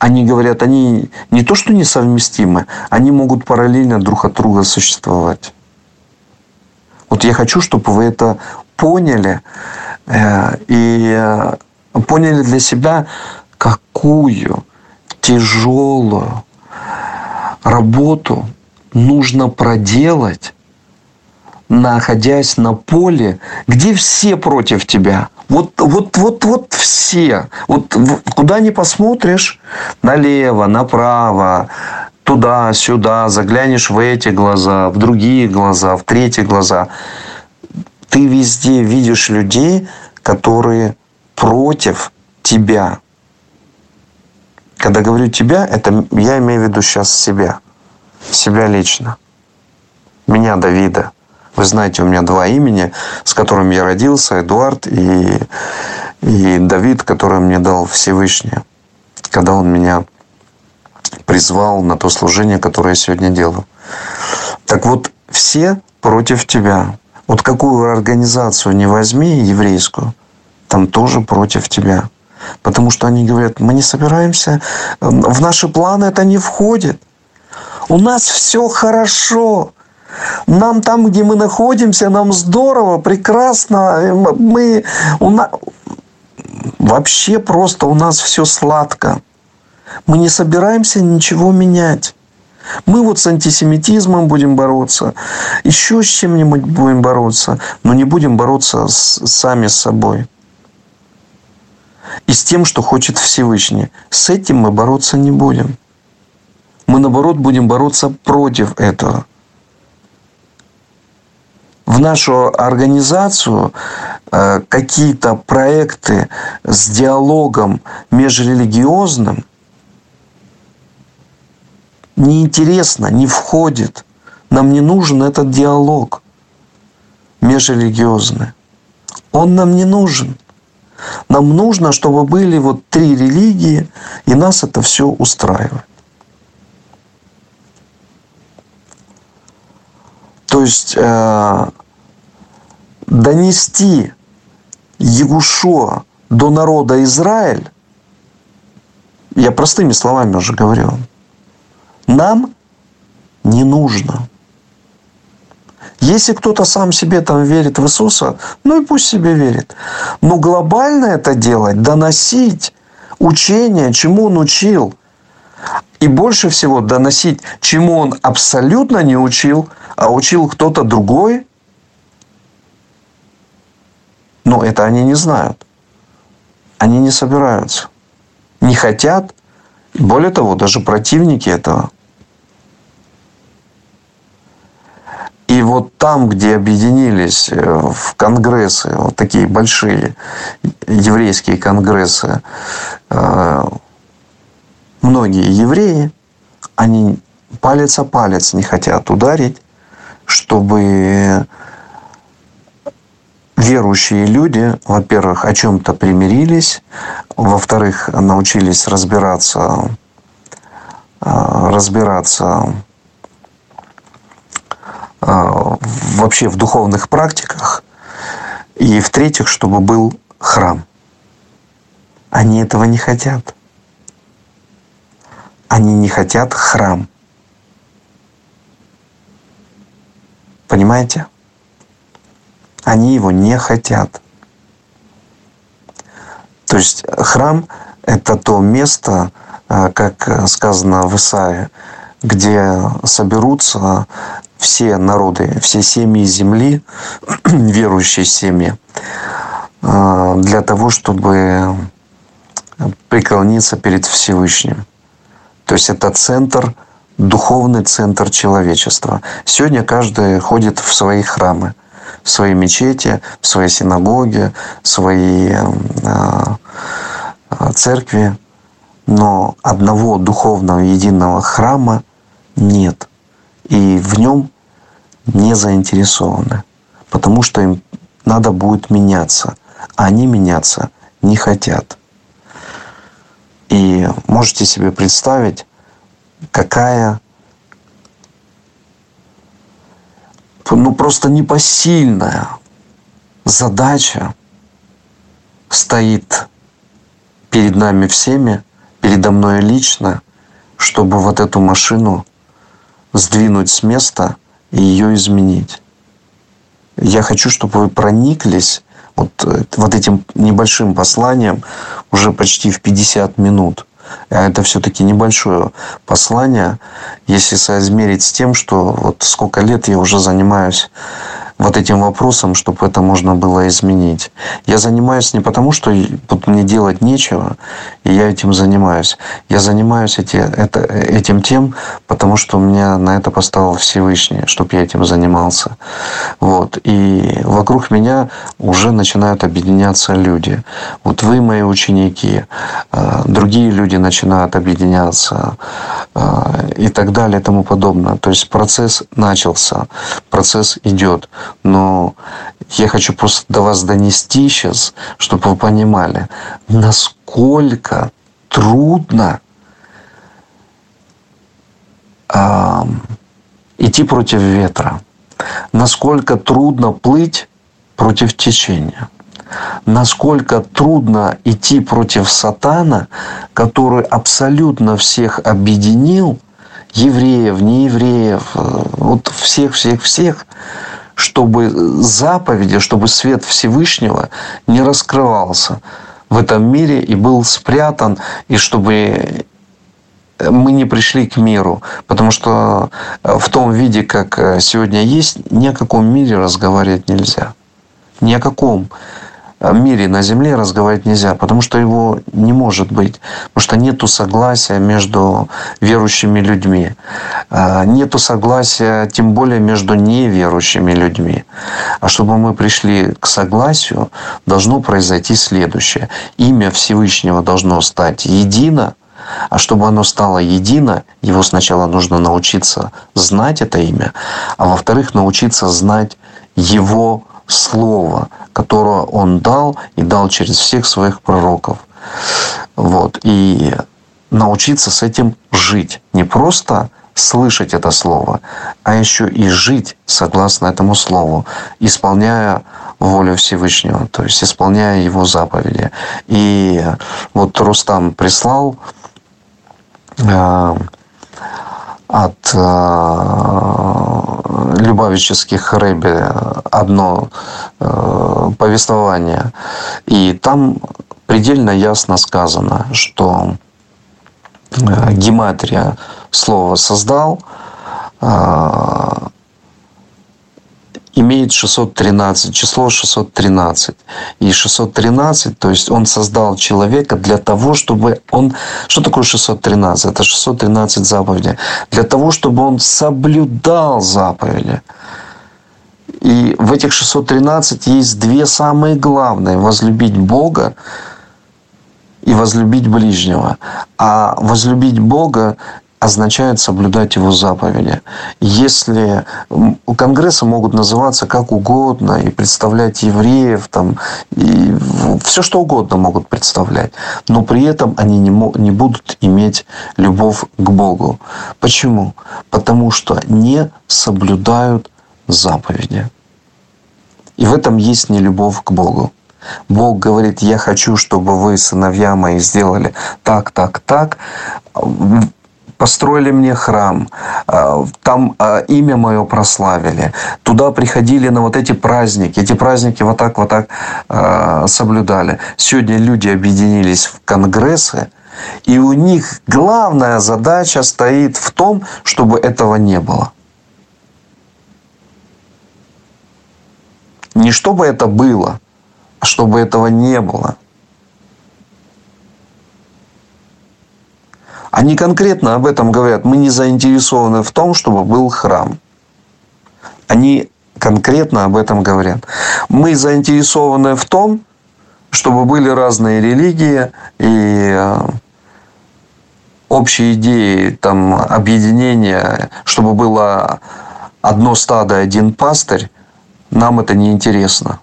Speaker 1: они говорят, они не то что несовместимы, они могут параллельно друг от друга существовать. Вот я хочу, чтобы вы это поняли э, и э, поняли для себя, какую тяжелую работу нужно проделать, находясь на поле, где все против тебя. Вот, вот, вот, вот все. Вот куда ни посмотришь, налево, направо, туда, сюда, заглянешь в эти глаза, в другие глаза, в третьи глаза. Ты везде видишь людей, которые против тебя. Когда говорю тебя, это я имею в виду сейчас себя. Себя лично. Меня, Давида. Вы знаете, у меня два имени, с которыми я родился, Эдуард и, и Давид, который мне дал Всевышний, когда он меня призвал на то служение, которое я сегодня делаю. Так вот, все против тебя. Вот какую организацию не возьми, еврейскую, там тоже против тебя. Потому что они говорят, мы не собираемся, в наши планы это не входит. У нас все хорошо. Нам там, где мы находимся, нам здорово, прекрасно. Мы, у нас, вообще просто у нас все сладко. Мы не собираемся ничего менять. Мы вот с антисемитизмом будем бороться, еще с чем-нибудь будем бороться, но не будем бороться с, сами с собой. И с тем, что хочет Всевышний. С этим мы бороться не будем. Мы, наоборот, будем бороться против этого в нашу организацию э, какие-то проекты с диалогом межрелигиозным неинтересно, не входит. Нам не нужен этот диалог межрелигиозный. Он нам не нужен. Нам нужно, чтобы были вот три религии, и нас это все устраивает. То есть э, донести Егушо до народа Израиль, я простыми словами уже говорю, нам не нужно. Если кто-то сам себе там верит в Иисуса, ну и пусть себе верит. Но глобально это делать, доносить учение, чему он учил. И больше всего доносить, чему он абсолютно не учил, а учил кто-то другой. Но это они не знают. Они не собираются. Не хотят. Более того, даже противники этого – И вот там, где объединились э, в конгрессы, вот такие большие еврейские конгрессы, э, многие евреи, они палец о палец не хотят ударить, чтобы верующие люди, во-первых, о чем-то примирились, во-вторых, научились разбираться, э, разбираться а, вообще в духовных практиках. И в-третьих, чтобы был храм. Они этого не хотят. Они не хотят храм. Понимаете? Они его не хотят. То есть храм – это то место, а, как сказано в Исаии, где соберутся все народы, все семьи земли, верующие семьи, э, для того, чтобы преклониться перед Всевышним. То есть это центр, духовный центр человечества. Сегодня каждый ходит в свои храмы, в свои мечети, в свои синагоги, в свои э, э, церкви, но одного духовного единого храма нет. И в нем не заинтересованы, потому что им надо будет меняться, а они меняться не хотят. И можете себе представить, какая ну просто непосильная задача стоит перед нами всеми, передо мной лично, чтобы вот эту машину сдвинуть с места и ее изменить. Я хочу, чтобы вы прониклись вот, э, вот этим небольшим посланием уже почти в 50 минут. А это все-таки небольшое послание, если соизмерить с тем, что вот сколько лет я уже занимаюсь вот этим вопросом, чтобы это можно было изменить. Я занимаюсь не потому, что вот мне делать нечего, и я этим занимаюсь. Я занимаюсь эти, это, этим тем, потому что меня на это поставил Всевышний, чтобы я этим занимался. Вот. И вокруг меня уже начинают объединяться люди. Вот вы мои ученики, а, другие люди начинают объединяться а, и так далее и тому подобное. То есть процесс начался, процесс идет. Но я хочу просто до вас донести сейчас, чтобы вы понимали, насколько трудно э, идти против ветра, насколько трудно плыть против течения насколько трудно идти против сатана, который абсолютно всех объединил, евреев, неевреев, э, вот всех-всех-всех, чтобы заповеди, чтобы свет Всевышнего не раскрывался в этом мире и был спрятан, и чтобы мы не пришли к миру, потому что в том виде, как сегодня есть, ни о каком мире разговаривать нельзя. Ни о каком мире на Земле разговаривать нельзя, потому что его не может быть, потому что нету согласия между верующими людьми, а, нету согласия, тем более между неверующими людьми. А чтобы мы пришли к согласию, должно произойти следующее: имя Всевышнего должно стать едино, а чтобы оно стало едино, его сначала нужно научиться знать это имя, а во-вторых, научиться знать его слово, которое он дал и дал через всех своих пророков. Вот. И научиться с этим жить. Не просто слышать это слово, а еще и жить согласно этому слову, исполняя волю Всевышнего, то есть исполняя его заповеди. И вот Рустам прислал э, от э, Любавических Рэбе одно э, повествование. И там предельно ясно сказано, что э, гематрия слова «создал» э, имеет 613, число 613. И 613, то есть он создал человека для того, чтобы он... Что такое 613? Это 613 заповедей. Для того, чтобы он соблюдал заповеди. И в этих 613 есть две самые главные. Возлюбить Бога и возлюбить ближнего. А возлюбить Бога означает соблюдать его заповеди. Если у Конгресса могут называться как угодно и представлять евреев, там, и все что угодно могут представлять, но при этом они не, не будут иметь любовь к Богу. Почему? Потому что не соблюдают заповеди. И в этом есть не любовь к Богу. Бог говорит, я хочу, чтобы вы, сыновья мои, сделали так, так, так построили мне храм, а, там а, имя мое прославили, туда приходили на вот эти праздники, эти праздники вот так, вот так а, соблюдали. Сегодня люди объединились в конгрессы, и у них главная задача стоит в том, чтобы этого не было. Не чтобы это было, а чтобы этого не было. Они конкретно об этом говорят. Мы не заинтересованы в том, чтобы был храм. Они конкретно об этом говорят. Мы заинтересованы в том, чтобы были разные религии и э, общие идеи, там, объединения, чтобы было одно стадо, один пастырь, нам это не интересно.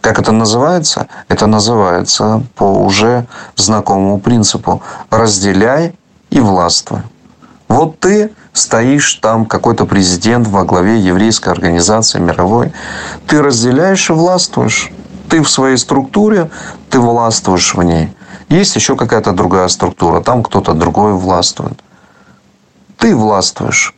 Speaker 1: Как это называется? Это называется по уже знакомому принципу «разделяй и властвуй». Вот ты стоишь там, какой-то президент во главе еврейской организации мировой. Ты разделяешь и властвуешь. Ты в своей структуре, ты властвуешь в ней. Есть еще какая-то другая структура, там кто-то другой властвует. Ты властвуешь.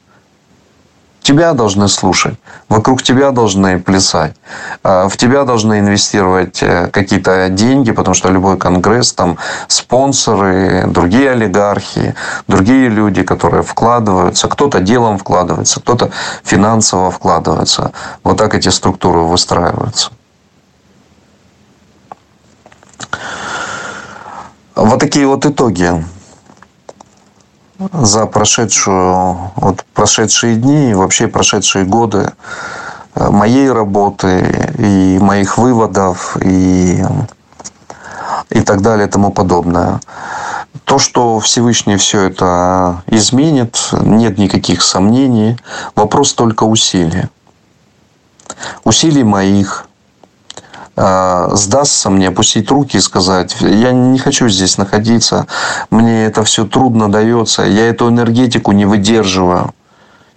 Speaker 1: Тебя должны слушать, вокруг тебя должны плясать, а, в тебя должны инвестировать э, какие-то деньги, потому что любой конгресс, там спонсоры, другие олигархи, другие люди, которые вкладываются, кто-то делом вкладывается, кто-то финансово вкладывается. Вот так эти структуры выстраиваются. Вот такие вот итоги за прошедшую, вот прошедшие дни и вообще прошедшие годы э, моей работы и моих выводов и, и так далее и тому подобное. То, что Всевышний все это изменит, нет никаких сомнений. Вопрос только усилий. Усилий моих, сдастся мне, опустить руки и сказать, я не хочу здесь находиться, мне это все трудно дается, я эту энергетику не выдерживаю.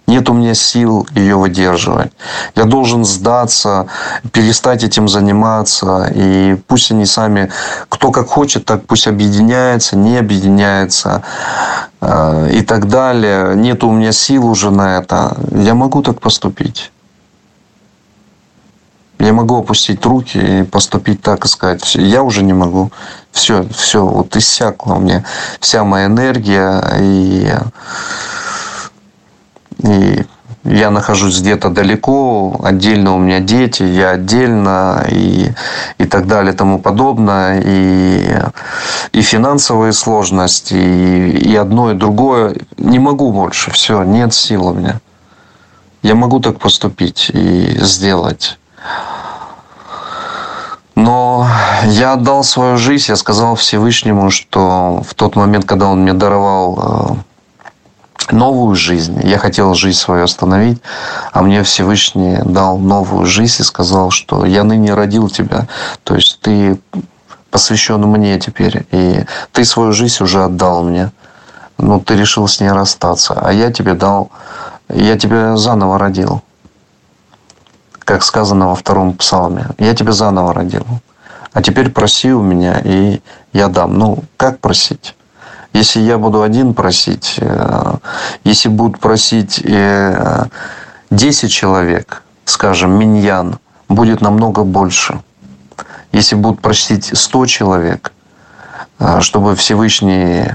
Speaker 1: Нет у меня сил ее выдерживать. Я должен сдаться, перестать этим заниматься. И пусть они сами, кто как хочет, так пусть объединяется, не объединяется а, и так далее. Нет у меня сил уже на это. Я могу так поступить. Я могу опустить руки и поступить так и сказать, все, я уже не могу. Все, все, вот иссякла у меня вся моя энергия, и, и я нахожусь где-то далеко, отдельно у меня дети, я отдельно и, и так далее и тому подобное. И, и финансовые сложности, и, и одно, и другое. Не могу больше, все, нет сил у меня. Я могу так поступить и сделать. Но я отдал свою жизнь, я сказал Всевышнему, что в тот момент, когда Он мне даровал э, новую жизнь, я хотел жизнь свою остановить, а мне Всевышний дал новую жизнь и сказал, что я ныне родил тебя, то есть ты посвящен мне теперь, и ты свою жизнь уже отдал мне, но ты решил с ней расстаться, а я тебе дал, я тебя заново родил как сказано во втором псалме. Я тебя заново родил. А теперь проси у меня, и я дам. Ну, как просить? Если я буду один просить, э, если будут просить 10 человек, скажем, миньян, будет намного больше. Если будут просить 100 человек, чтобы Всевышний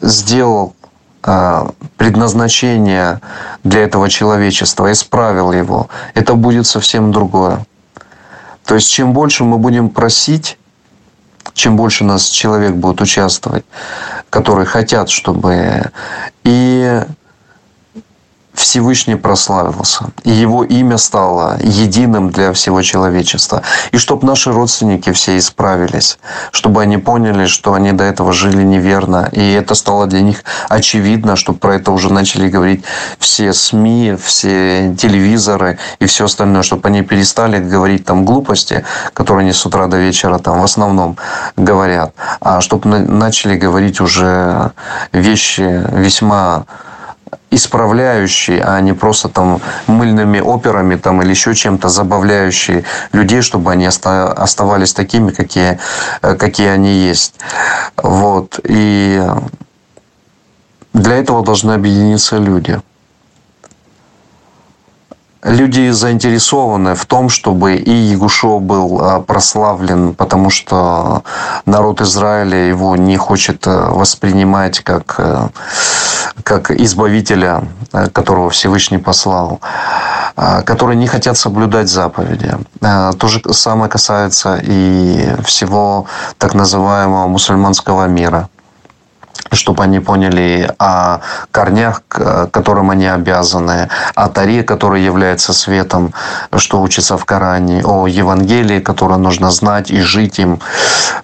Speaker 1: сделал предназначение для этого человечества, исправил его, это будет совсем другое. То есть, чем больше мы будем просить, чем больше нас человек будет участвовать, которые хотят, чтобы и Всевышний прославился, и Его имя стало единым для всего человечества. И чтобы наши родственники все исправились, чтобы они поняли, что они до этого жили неверно, и это стало для них очевидно, чтобы про это уже начали говорить все СМИ, все телевизоры и все остальное, чтобы они перестали говорить там глупости, которые они с утра до вечера там в основном говорят, а чтобы начали говорить уже вещи весьма исправляющие, а не просто там мыльными операми там, или еще чем-то забавляющие людей, чтобы они оставались такими, какие, э, какие они есть. Вот. И для этого должны объединиться люди люди заинтересованы в том, чтобы и Ягушо был а, прославлен, потому что народ Израиля его не хочет э, воспринимать как, э, как избавителя, э, которого Всевышний послал, а, которые не хотят соблюдать заповеди. То же самое касается и всего так называемого мусульманского мира – чтобы они поняли о корнях, которым они обязаны, о Таре, который является светом, что учится в Коране, о Евангелии, которое нужно знать и жить им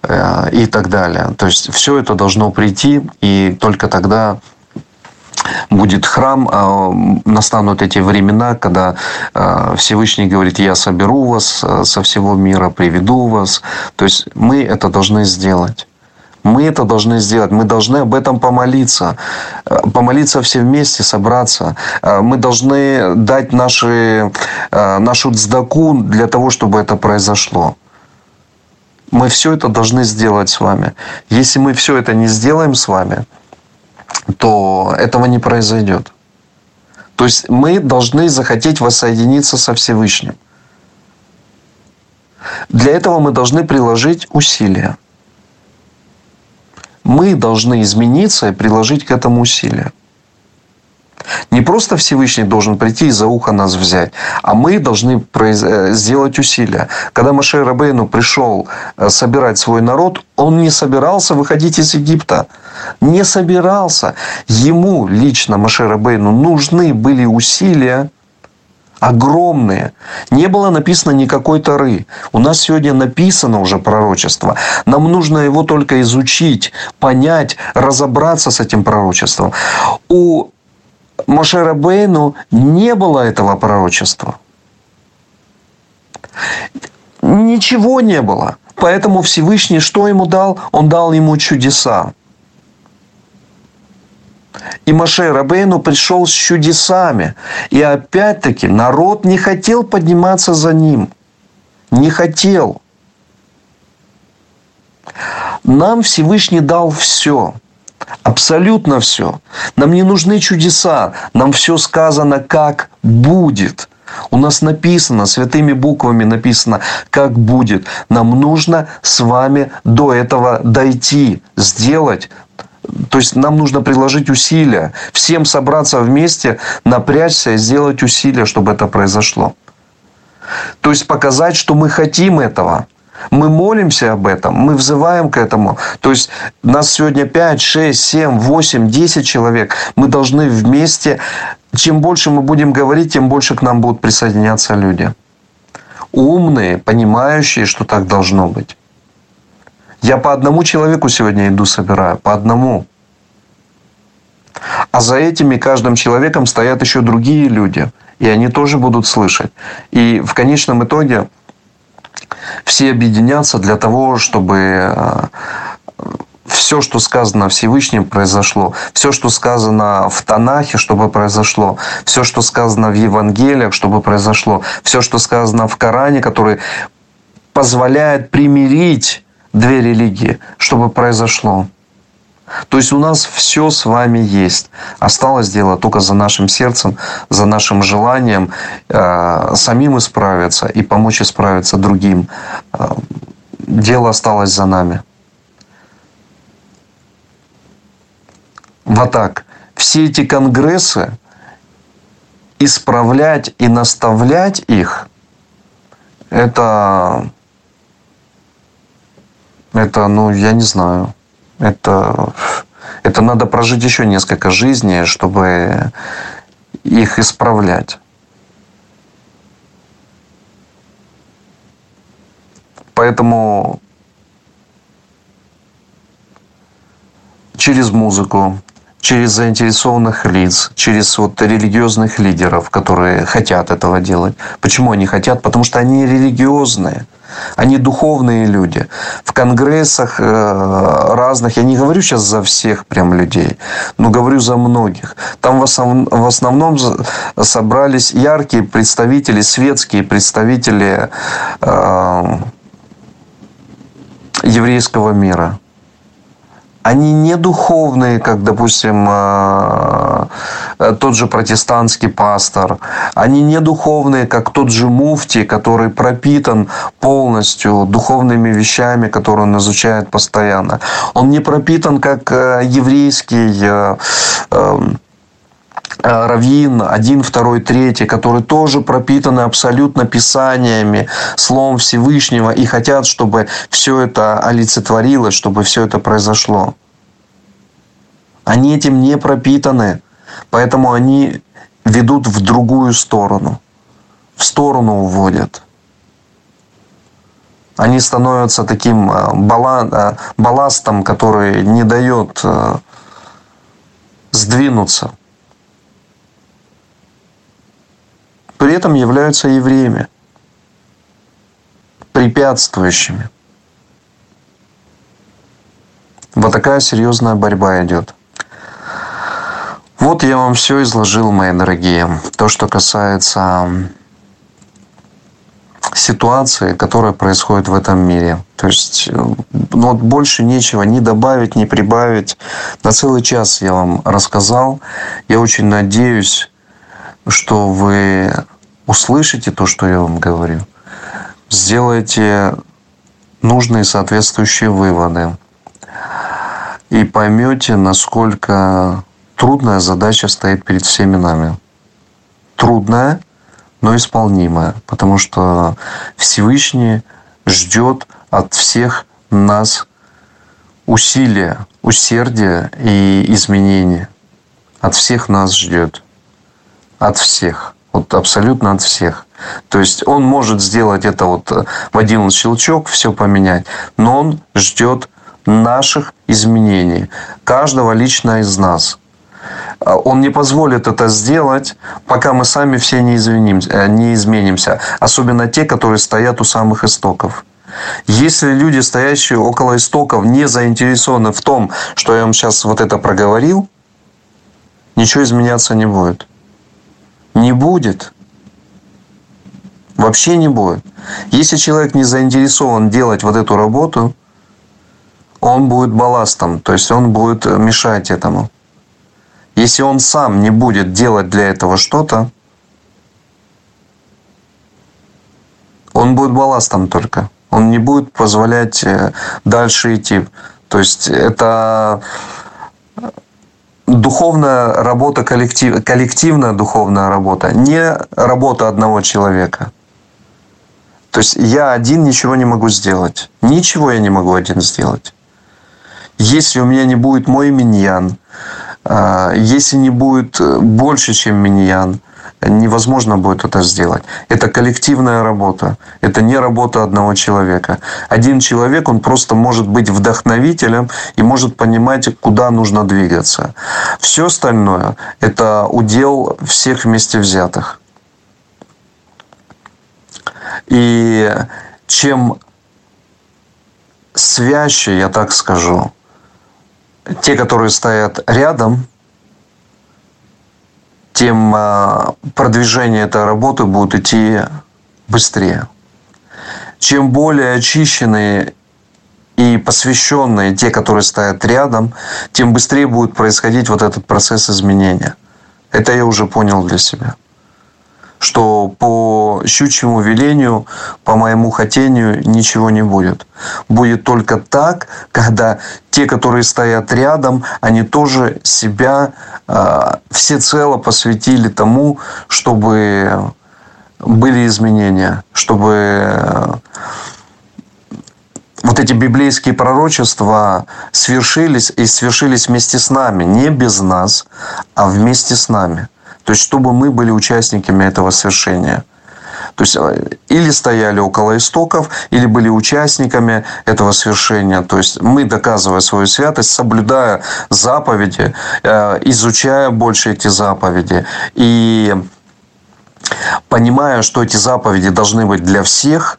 Speaker 1: э, и так далее. То есть все это должно прийти, и только тогда будет храм, а, настанут эти времена, когда э, Всевышний говорит, я соберу вас э, со всего мира, приведу вас. То есть мы это должны сделать. Мы это должны сделать. Мы должны об этом помолиться. Помолиться все вместе, собраться. Э, мы должны дать наши, э, нашу цдаку для того, чтобы это произошло. Мы все это должны сделать с вами. Если мы все это не сделаем с вами, то этого не произойдет. То есть мы должны захотеть воссоединиться со Всевышним. Для этого мы должны приложить усилия мы должны измениться и приложить к этому усилия. Не просто Всевышний должен прийти и за ухо нас взять, а мы должны э, сделать усилия. Когда Маше Рабейну пришел э, собирать свой народ, он не собирался выходить из Египта. Не собирался. Ему лично, Маше Рабейну, нужны были усилия – огромные. Не было написано никакой Тары. У нас сегодня написано уже пророчество. Нам нужно его только изучить, понять, разобраться с этим пророчеством. У Машера Бейну не было этого пророчества. Ничего не было. Поэтому Всевышний что ему дал? Он дал ему чудеса. И Маше Рабейну пришел с чудесами. И опять-таки народ не хотел подниматься за ним. Не хотел. Нам Всевышний дал все. Абсолютно все. Нам не нужны чудеса. Нам все сказано, как будет. У нас написано, святыми буквами написано, как будет. Нам нужно с вами до этого дойти, сделать то есть нам нужно приложить усилия, всем собраться вместе, напрячься и сделать усилия, чтобы это произошло. То есть показать, что мы хотим этого. Мы молимся об этом, мы взываем к этому. То есть нас сегодня 5, 6, 7, 8, 10 человек. Мы должны вместе, чем больше мы будем говорить, тем больше к нам будут присоединяться люди. Умные, понимающие, что так должно быть. Я по одному человеку сегодня иду собираю, по одному. А за этими каждым человеком стоят еще другие люди, и они тоже будут слышать. И в конечном итоге все объединятся для того, чтобы э, все, что сказано Всевышним, произошло. Все, что сказано в Танахе, чтобы произошло. Все, что сказано в Евангелиях, чтобы произошло. Все, что сказано в Коране, который позволяет примирить две религии, чтобы произошло. То есть у нас все с вами есть. Осталось дело только за нашим сердцем, за нашим желанием э, самим исправиться и помочь исправиться другим. Э, дело осталось за нами. Вот так. Все эти конгрессы, исправлять и наставлять их, это, это, ну, я не знаю, это, это надо прожить еще несколько жизней, чтобы их исправлять. Поэтому через музыку, через заинтересованных лиц, через вот религиозных лидеров, которые хотят этого делать. Почему они хотят? Потому что они религиозные. Они духовные люди. В конгрессах э, разных, я не говорю сейчас за всех прям людей, но говорю за многих. Там в основном, собрались яркие представители, светские представители э, еврейского мира они не духовные, как, допустим, э, э, тот же протестантский пастор. Они не духовные, как тот же муфти, который пропитан полностью духовными вещами, которые он изучает постоянно. Он не пропитан, как э, еврейский раввин, один, второй, третий, которые тоже пропитаны абсолютно писаниями, Словом Всевышнего и хотят, чтобы все это олицетворилось, чтобы все это произошло. Они этим не пропитаны, поэтому они ведут в другую сторону, в сторону уводят. Они становятся таким э, э, балластом, который не дает э, сдвинуться – при этом являются евреями, препятствующими. Вот такая серьезная борьба идет. Вот я вам все изложил, мои дорогие. То, что касается ситуации, которая происходит в этом мире. То есть, ну, вот больше нечего ни добавить, ни прибавить. На целый час я вам рассказал. Я очень надеюсь, что вы услышите то, что я вам говорю, сделайте нужные соответствующие выводы и поймете, насколько трудная задача стоит перед всеми нами. Трудная, но изполнимая, потому что Всевышний ждет от всех нас усилия, усердия и изменения. От всех нас ждет. От всех. Вот абсолютно от всех. То есть он может сделать это вот э, в один щелчок, все поменять, но он ждет наших изменений, каждого лично из нас. А он не позволит это сделать, пока мы сами все не, извинимся, э, не изменимся. Особенно те, которые стоят у самых истоков. Если люди, стоящие около истоков, не заинтересованы в том, что я вам сейчас вот это проговорил, ничего изменяться не будет. Не будет. Вообще не будет. Если человек не заинтересован делать вот эту работу, он будет балластом, то есть он будет мешать этому. Если он сам не будет делать для этого что-то, он будет балластом только. Он не будет позволять э, дальше идти. То есть это духовная работа, коллектив, коллективная духовная работа, не работа одного человека. То есть я один ничего не могу сделать. Ничего я не могу один сделать. Если у меня не будет мой миньян, если не будет больше, чем миньян, невозможно будет это сделать. Это коллективная работа. Это не работа одного человека. Один человек, он просто может быть вдохновителем и может понимать, куда нужно двигаться. Все остальное – это удел всех вместе взятых. И чем свяще, я так скажу, те, которые стоят рядом – тем а, продвижение этой работы будет идти быстрее. Чем более очищенные и посвященные, те, которые стоят рядом, тем быстрее будет происходить вот этот процесс изменения. Это я уже понял для себя. Что по щучьему велению, по моему хотению ничего не будет. Будет только так, когда те, которые стоят рядом, они тоже себя э, всецело посвятили тому, чтобы были изменения, чтобы вот эти библейские пророчества свершились и свершились вместе с нами, не без нас, а вместе с нами. То есть, чтобы мы были участниками этого свершения. То есть, э, или стояли около истоков, или были участниками этого свершения. То есть, мы, доказывая свою святость, соблюдая заповеди, э, изучая больше эти заповеди и понимая, что эти заповеди должны быть для всех,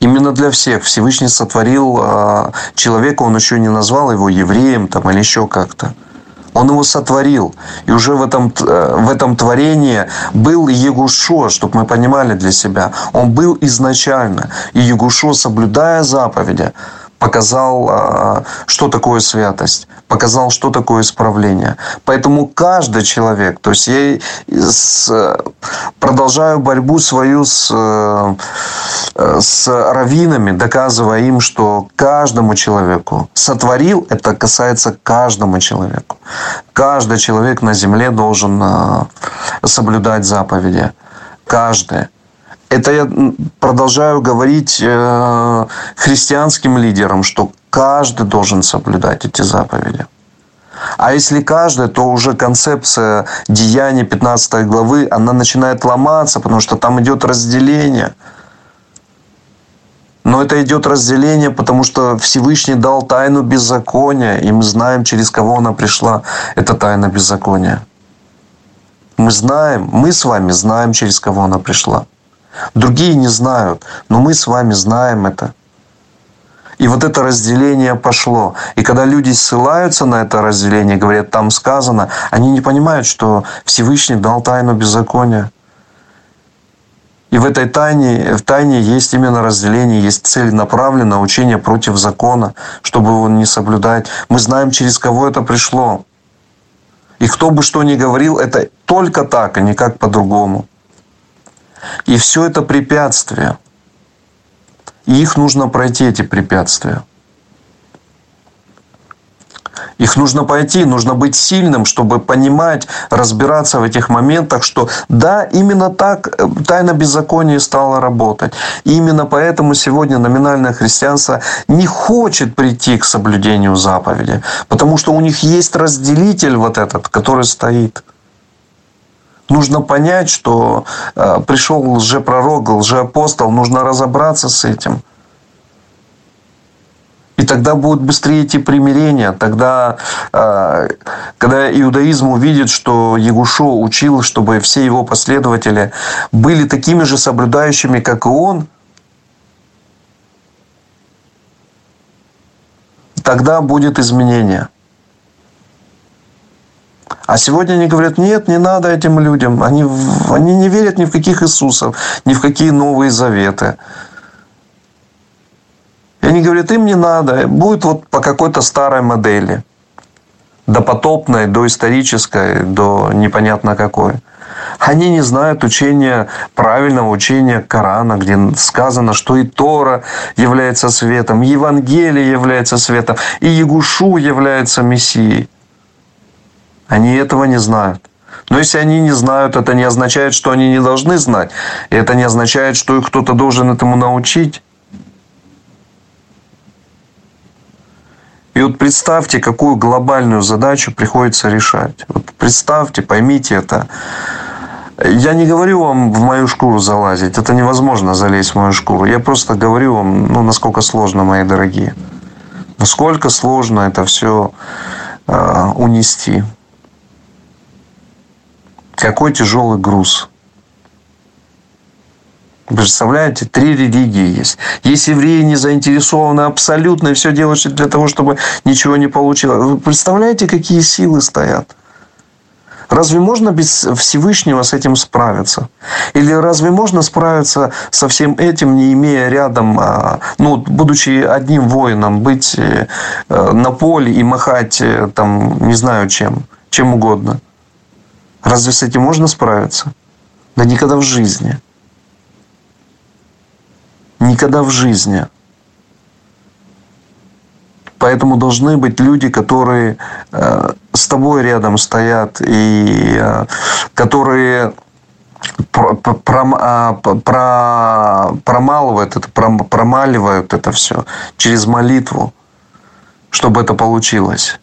Speaker 1: Именно для всех Всевышний сотворил а, человека, он еще не назвал его евреем там, или еще как-то. Он его сотворил. И уже в этом, э, в этом творении был Егушо, чтобы мы понимали для себя. Он был изначально. И Егушо, соблюдая заповеди, показал, а, что такое святость, показал, что такое исправление. Поэтому каждый человек, то есть я продолжаю борьбу свою с, э, с раввинами, доказывая им, что каждому человеку сотворил, это касается каждому человеку. Каждый человек на земле должен а, соблюдать заповеди. Каждый. Это я продолжаю говорить э, христианским лидерам, что каждый должен соблюдать эти заповеди. А если каждый, то уже концепция деяния 15 главы, она начинает ломаться, потому что там идет разделение. Но это идет разделение, потому что Всевышний дал тайну беззакония, и мы знаем, через кого она пришла, эта тайна беззакония. Мы знаем, мы с вами знаем, через кого она пришла. Другие не знают, но мы с вами знаем это. И вот это разделение пошло. И когда люди ссылаются на это разделение, говорят, там сказано, они не понимают, что Всевышний дал тайну беззакония. И в этой тайне, в тайне есть именно разделение, есть целенаправленное учение против закона, чтобы его не соблюдать. Мы знаем, через кого это пришло. И кто бы что ни говорил, это только так, а никак по-другому. И все это препятствия. И их нужно пройти, эти препятствия. Их нужно пойти, нужно быть сильным, чтобы понимать, разбираться в этих моментах, что да, именно так э, тайна беззакония стала работать. И именно поэтому сегодня номинальное христианство не хочет прийти к соблюдению заповеди, потому что у них есть разделитель вот этот, который стоит – Нужно понять, что э, пришел лжепророк, лжеапостол, нужно разобраться с этим. И тогда будет быстрее идти примирение. Тогда, э, когда иудаизм увидит, что Егушо учил, чтобы все его последователи были такими же соблюдающими, как и он, тогда будет изменение. А сегодня они говорят, нет, не надо этим людям. Они, они не верят ни в каких Иисусов, ни в какие новые заветы. И они говорят, им не надо, будет вот по какой-то старой модели. Допотопной, доисторической, до непонятно какой. Они не знают учения, правильного учения Корана, где сказано, что и Тора является светом, и Евангелие является светом, и Ягушу является Мессией. Они этого не знают. Но если они не знают, это не означает, что они не должны знать. И это не означает, что их кто-то должен этому научить. И вот представьте, какую глобальную задачу приходится решать. Вот представьте, поймите это. Я не говорю вам в мою шкуру залазить. Это невозможно залезть в мою шкуру. Я просто говорю вам, ну, насколько сложно, мои дорогие. Насколько сложно это все э, унести. Какой тяжелый груз. Представляете, три религии есть. Есть евреи не заинтересованы абсолютно и все делают для того, чтобы ничего не получилось. Вы представляете, какие силы стоят? Разве можно без Всевышнего с этим справиться? Или разве можно справиться со всем этим, не имея рядом, а, ну, будучи одним воином, быть э, на поле и махать, э, там, не знаю чем, чем угодно? Разве с этим можно справиться? Да никогда в жизни. Никогда в жизни. Поэтому должны быть люди, которые э, с тобой рядом стоят и э, которые а, про, промалывают это, промаливают это все через молитву, чтобы это получилось.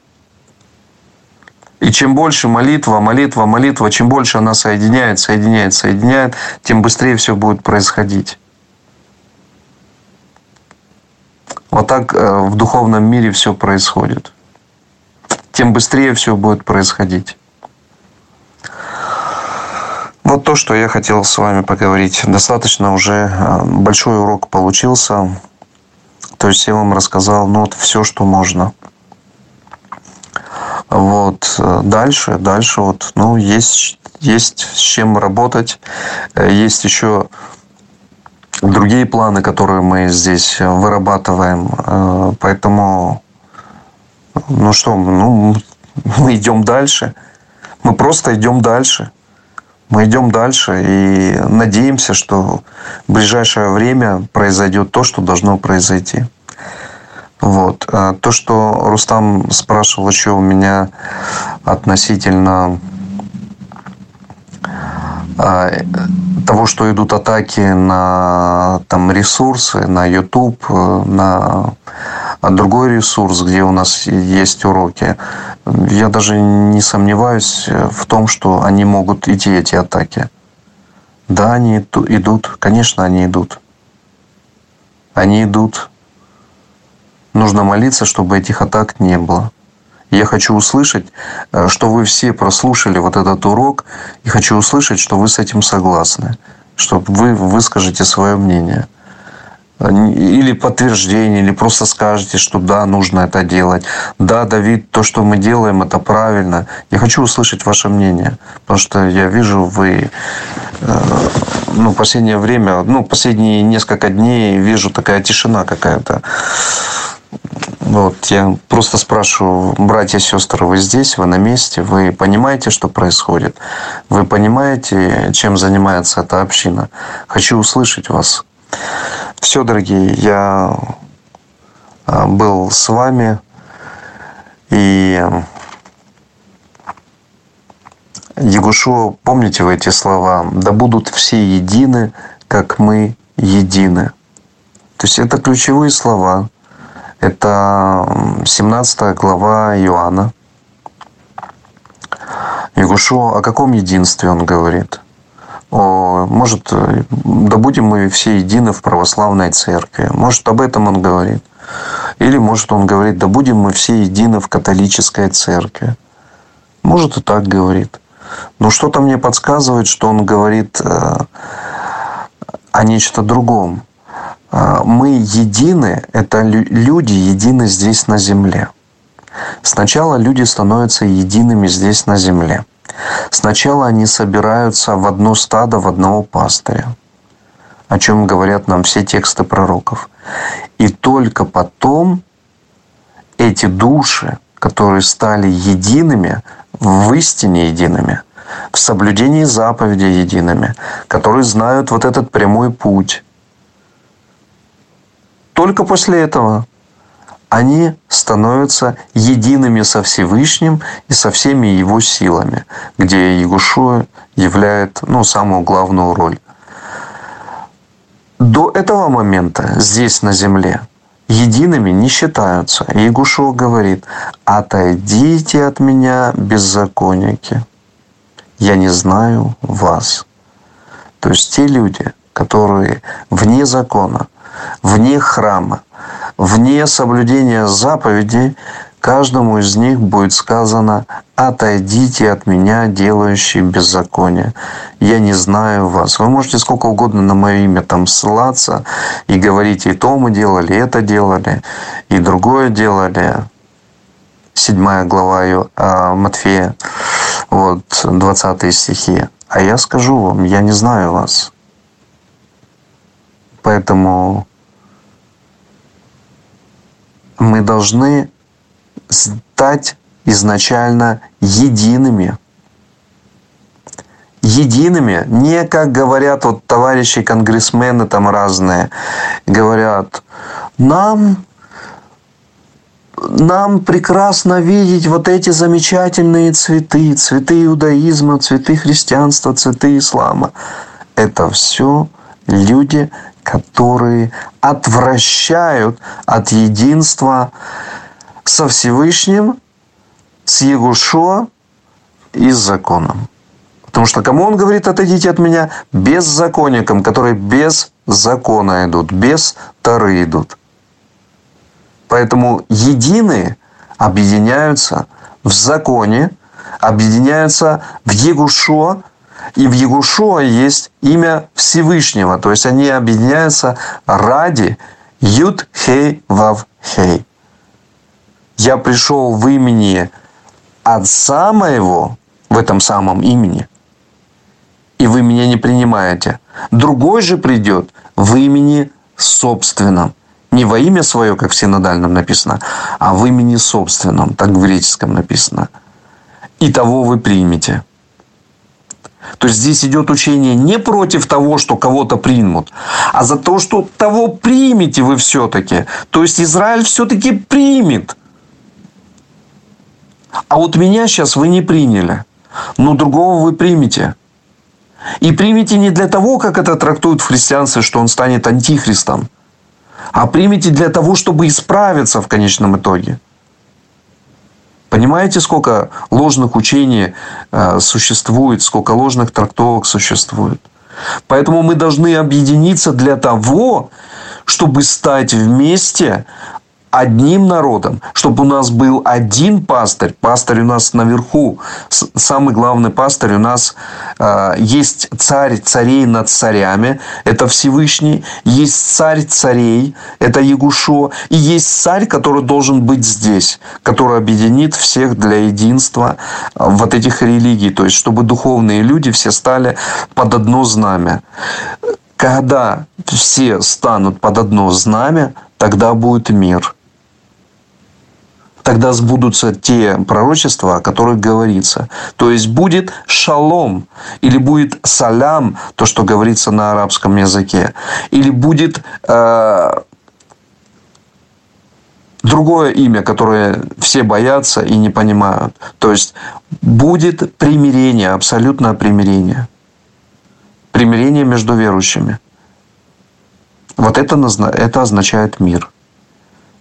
Speaker 1: И чем больше молитва, молитва, молитва, чем больше она соединяет, соединяет, соединяет, тем быстрее все будет происходить. Вот так э, в духовном мире все происходит. Тем быстрее все будет происходить. Вот то, что я хотел с вами поговорить. Достаточно уже э, большой урок получился. То есть я вам рассказал ну, вот все, что можно. Вот. Э, дальше, дальше вот, ну, есть, есть с чем работать. Есть еще другие планы, которые мы здесь вырабатываем. Э, поэтому, ну что, ну, мы идем дальше. Мы просто идем дальше. Мы идем дальше и надеемся, что в ближайшее время произойдет то, что должно произойти. Вот. А то, что Рустам спрашивал еще у меня относительно а, того, что идут атаки на там, ресурсы, на YouTube, на другой ресурс, где у нас есть уроки, я даже не сомневаюсь в том, что они могут идти, эти атаки. Да, они идут, конечно, они идут. Они идут. Нужно молиться, чтобы этих атак не было. Я хочу услышать, э, что вы все прослушали вот этот урок, и хочу услышать, что вы с этим согласны, что вы выскажете свое мнение. Или подтверждение, или просто скажете, что да, нужно это делать. Да, Давид, то, что мы делаем, это правильно. Я хочу услышать ваше мнение, потому что я вижу, вы э, ну, последнее время, ну, последние несколько дней вижу такая тишина какая-то. Вот, я просто спрашиваю, братья сестры, вы здесь, вы на месте, вы понимаете, что происходит? Вы понимаете, чем занимается эта община? Хочу услышать вас. Все, дорогие, я а, был с вами, и Ягушо, помните вы эти слова? «Да будут все едины, как мы едины». То есть это ключевые слова, это 17 глава Иоанна. Ягушо, о каком единстве он говорит? О, может, да будем мы все едины в православной церкви. Может, об этом он говорит. Или, может, он говорит, да будем мы все едины в католической церкви. Может, и так говорит. Но что-то мне подсказывает, что он говорит э, о нечто другом. А, мы едины, это люди едины здесь на земле. Сначала люди становятся едиными здесь на земле. Сначала они собираются в одно стадо, в одного пастыря, о чем говорят нам все тексты пророков. И только потом эти души, которые стали едиными, в истине едиными, в соблюдении заповедей едиными, которые знают вот этот прямой путь, только после этого они становятся едиными со Всевышним и со всеми его силами, где Ягушуа являет ну, самую главную роль. До этого момента здесь на земле едиными не считаются. Ягушуа говорит, отойдите от меня, беззаконники, я не знаю вас. То есть те люди, которые вне закона, вне храма, вне соблюдения заповедей, каждому из них будет сказано «Отойдите от меня, делающие беззаконие. Я не знаю вас». Вы можете сколько угодно на мое имя там ссылаться и говорить, и то мы делали, и это делали, и другое делали. Седьмая глава Матфея. вот 20 стихи. А я скажу вам, я не знаю вас. Поэтому мы должны стать изначально едиными. Едиными, не как говорят вот товарищи конгрессмены там разные, говорят, нам нам прекрасно видеть вот эти замечательные цветы, цветы иудаизма, цветы христианства, цветы ислама. Это все люди, которые отвращают от единства со Всевышним, с Егушо и с законом. Потому что кому он говорит, отойдите от меня? Беззаконникам, которые без закона идут, без Тары идут. Поэтому единые объединяются в законе, объединяются в Егушо, и в Егушо есть имя Всевышнего. То есть они объединяются ради Юд Хей Вав Хей. Я пришел в имени Отца моего, в этом самом имени, и вы меня не принимаете. Другой же придет в имени собственном. Не во имя свое, как в синодальном написано, а в имени собственном, так в греческом написано. И того вы примете. То есть здесь идет учение не против того, что кого-то примут, а за то, что того примете вы все-таки. То есть Израиль все-таки примет. А вот меня сейчас вы не приняли, но другого вы примете. И примите не для того, как это трактуют в что он станет антихристом, а примите для того, чтобы исправиться в конечном итоге. Понимаете, сколько ложных учений э, существует, сколько ложных трактовок существует? Поэтому мы должны объединиться для того, чтобы стать вместе одним народом, чтобы у нас был один пастырь, пастырь у нас наверху, самый главный пастырь у нас э, есть царь царей над царями, это Всевышний, есть царь царей, это Ягушо, и есть царь, который должен быть здесь, который объединит всех для единства э, вот этих религий, то есть чтобы духовные люди все стали под одно знамя. Когда все станут под одно знамя, тогда будет мир – тогда сбудутся те пророчества, о которых говорится. То есть будет шалом, или будет салям, то, что говорится на арабском языке, или будет э, другое имя, которое все боятся и не понимают. То есть будет примирение, абсолютное примирение. Примирение между верующими. Вот это, это означает мир.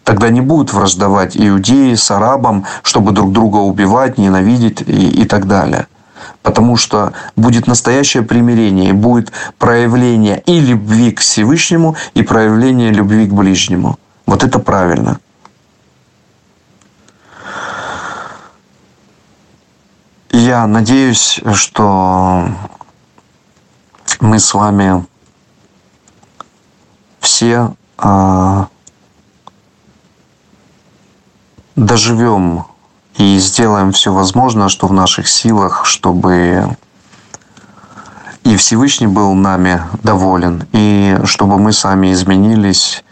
Speaker 1: Тогда не будут враждовать иудеи с арабом, чтобы друг друга убивать, ненавидеть и, и так далее. Потому что будет настоящее примирение, и будет проявление и любви к Всевышнему, и проявление любви к ближнему. Вот это правильно. Я надеюсь, что мы с вами все а, доживем и сделаем все возможное, что в наших силах, чтобы и Всевышний был нами доволен, и чтобы мы сами изменились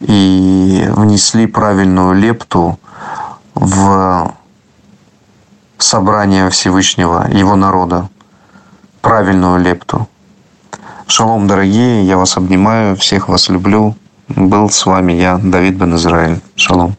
Speaker 1: и внесли правильную лепту в собрание Всевышнего, его народа, правильную лепту. Шалом, дорогие, я вас обнимаю, всех вас люблю. Был с вами я, Давид Бен Израиль. Шалом.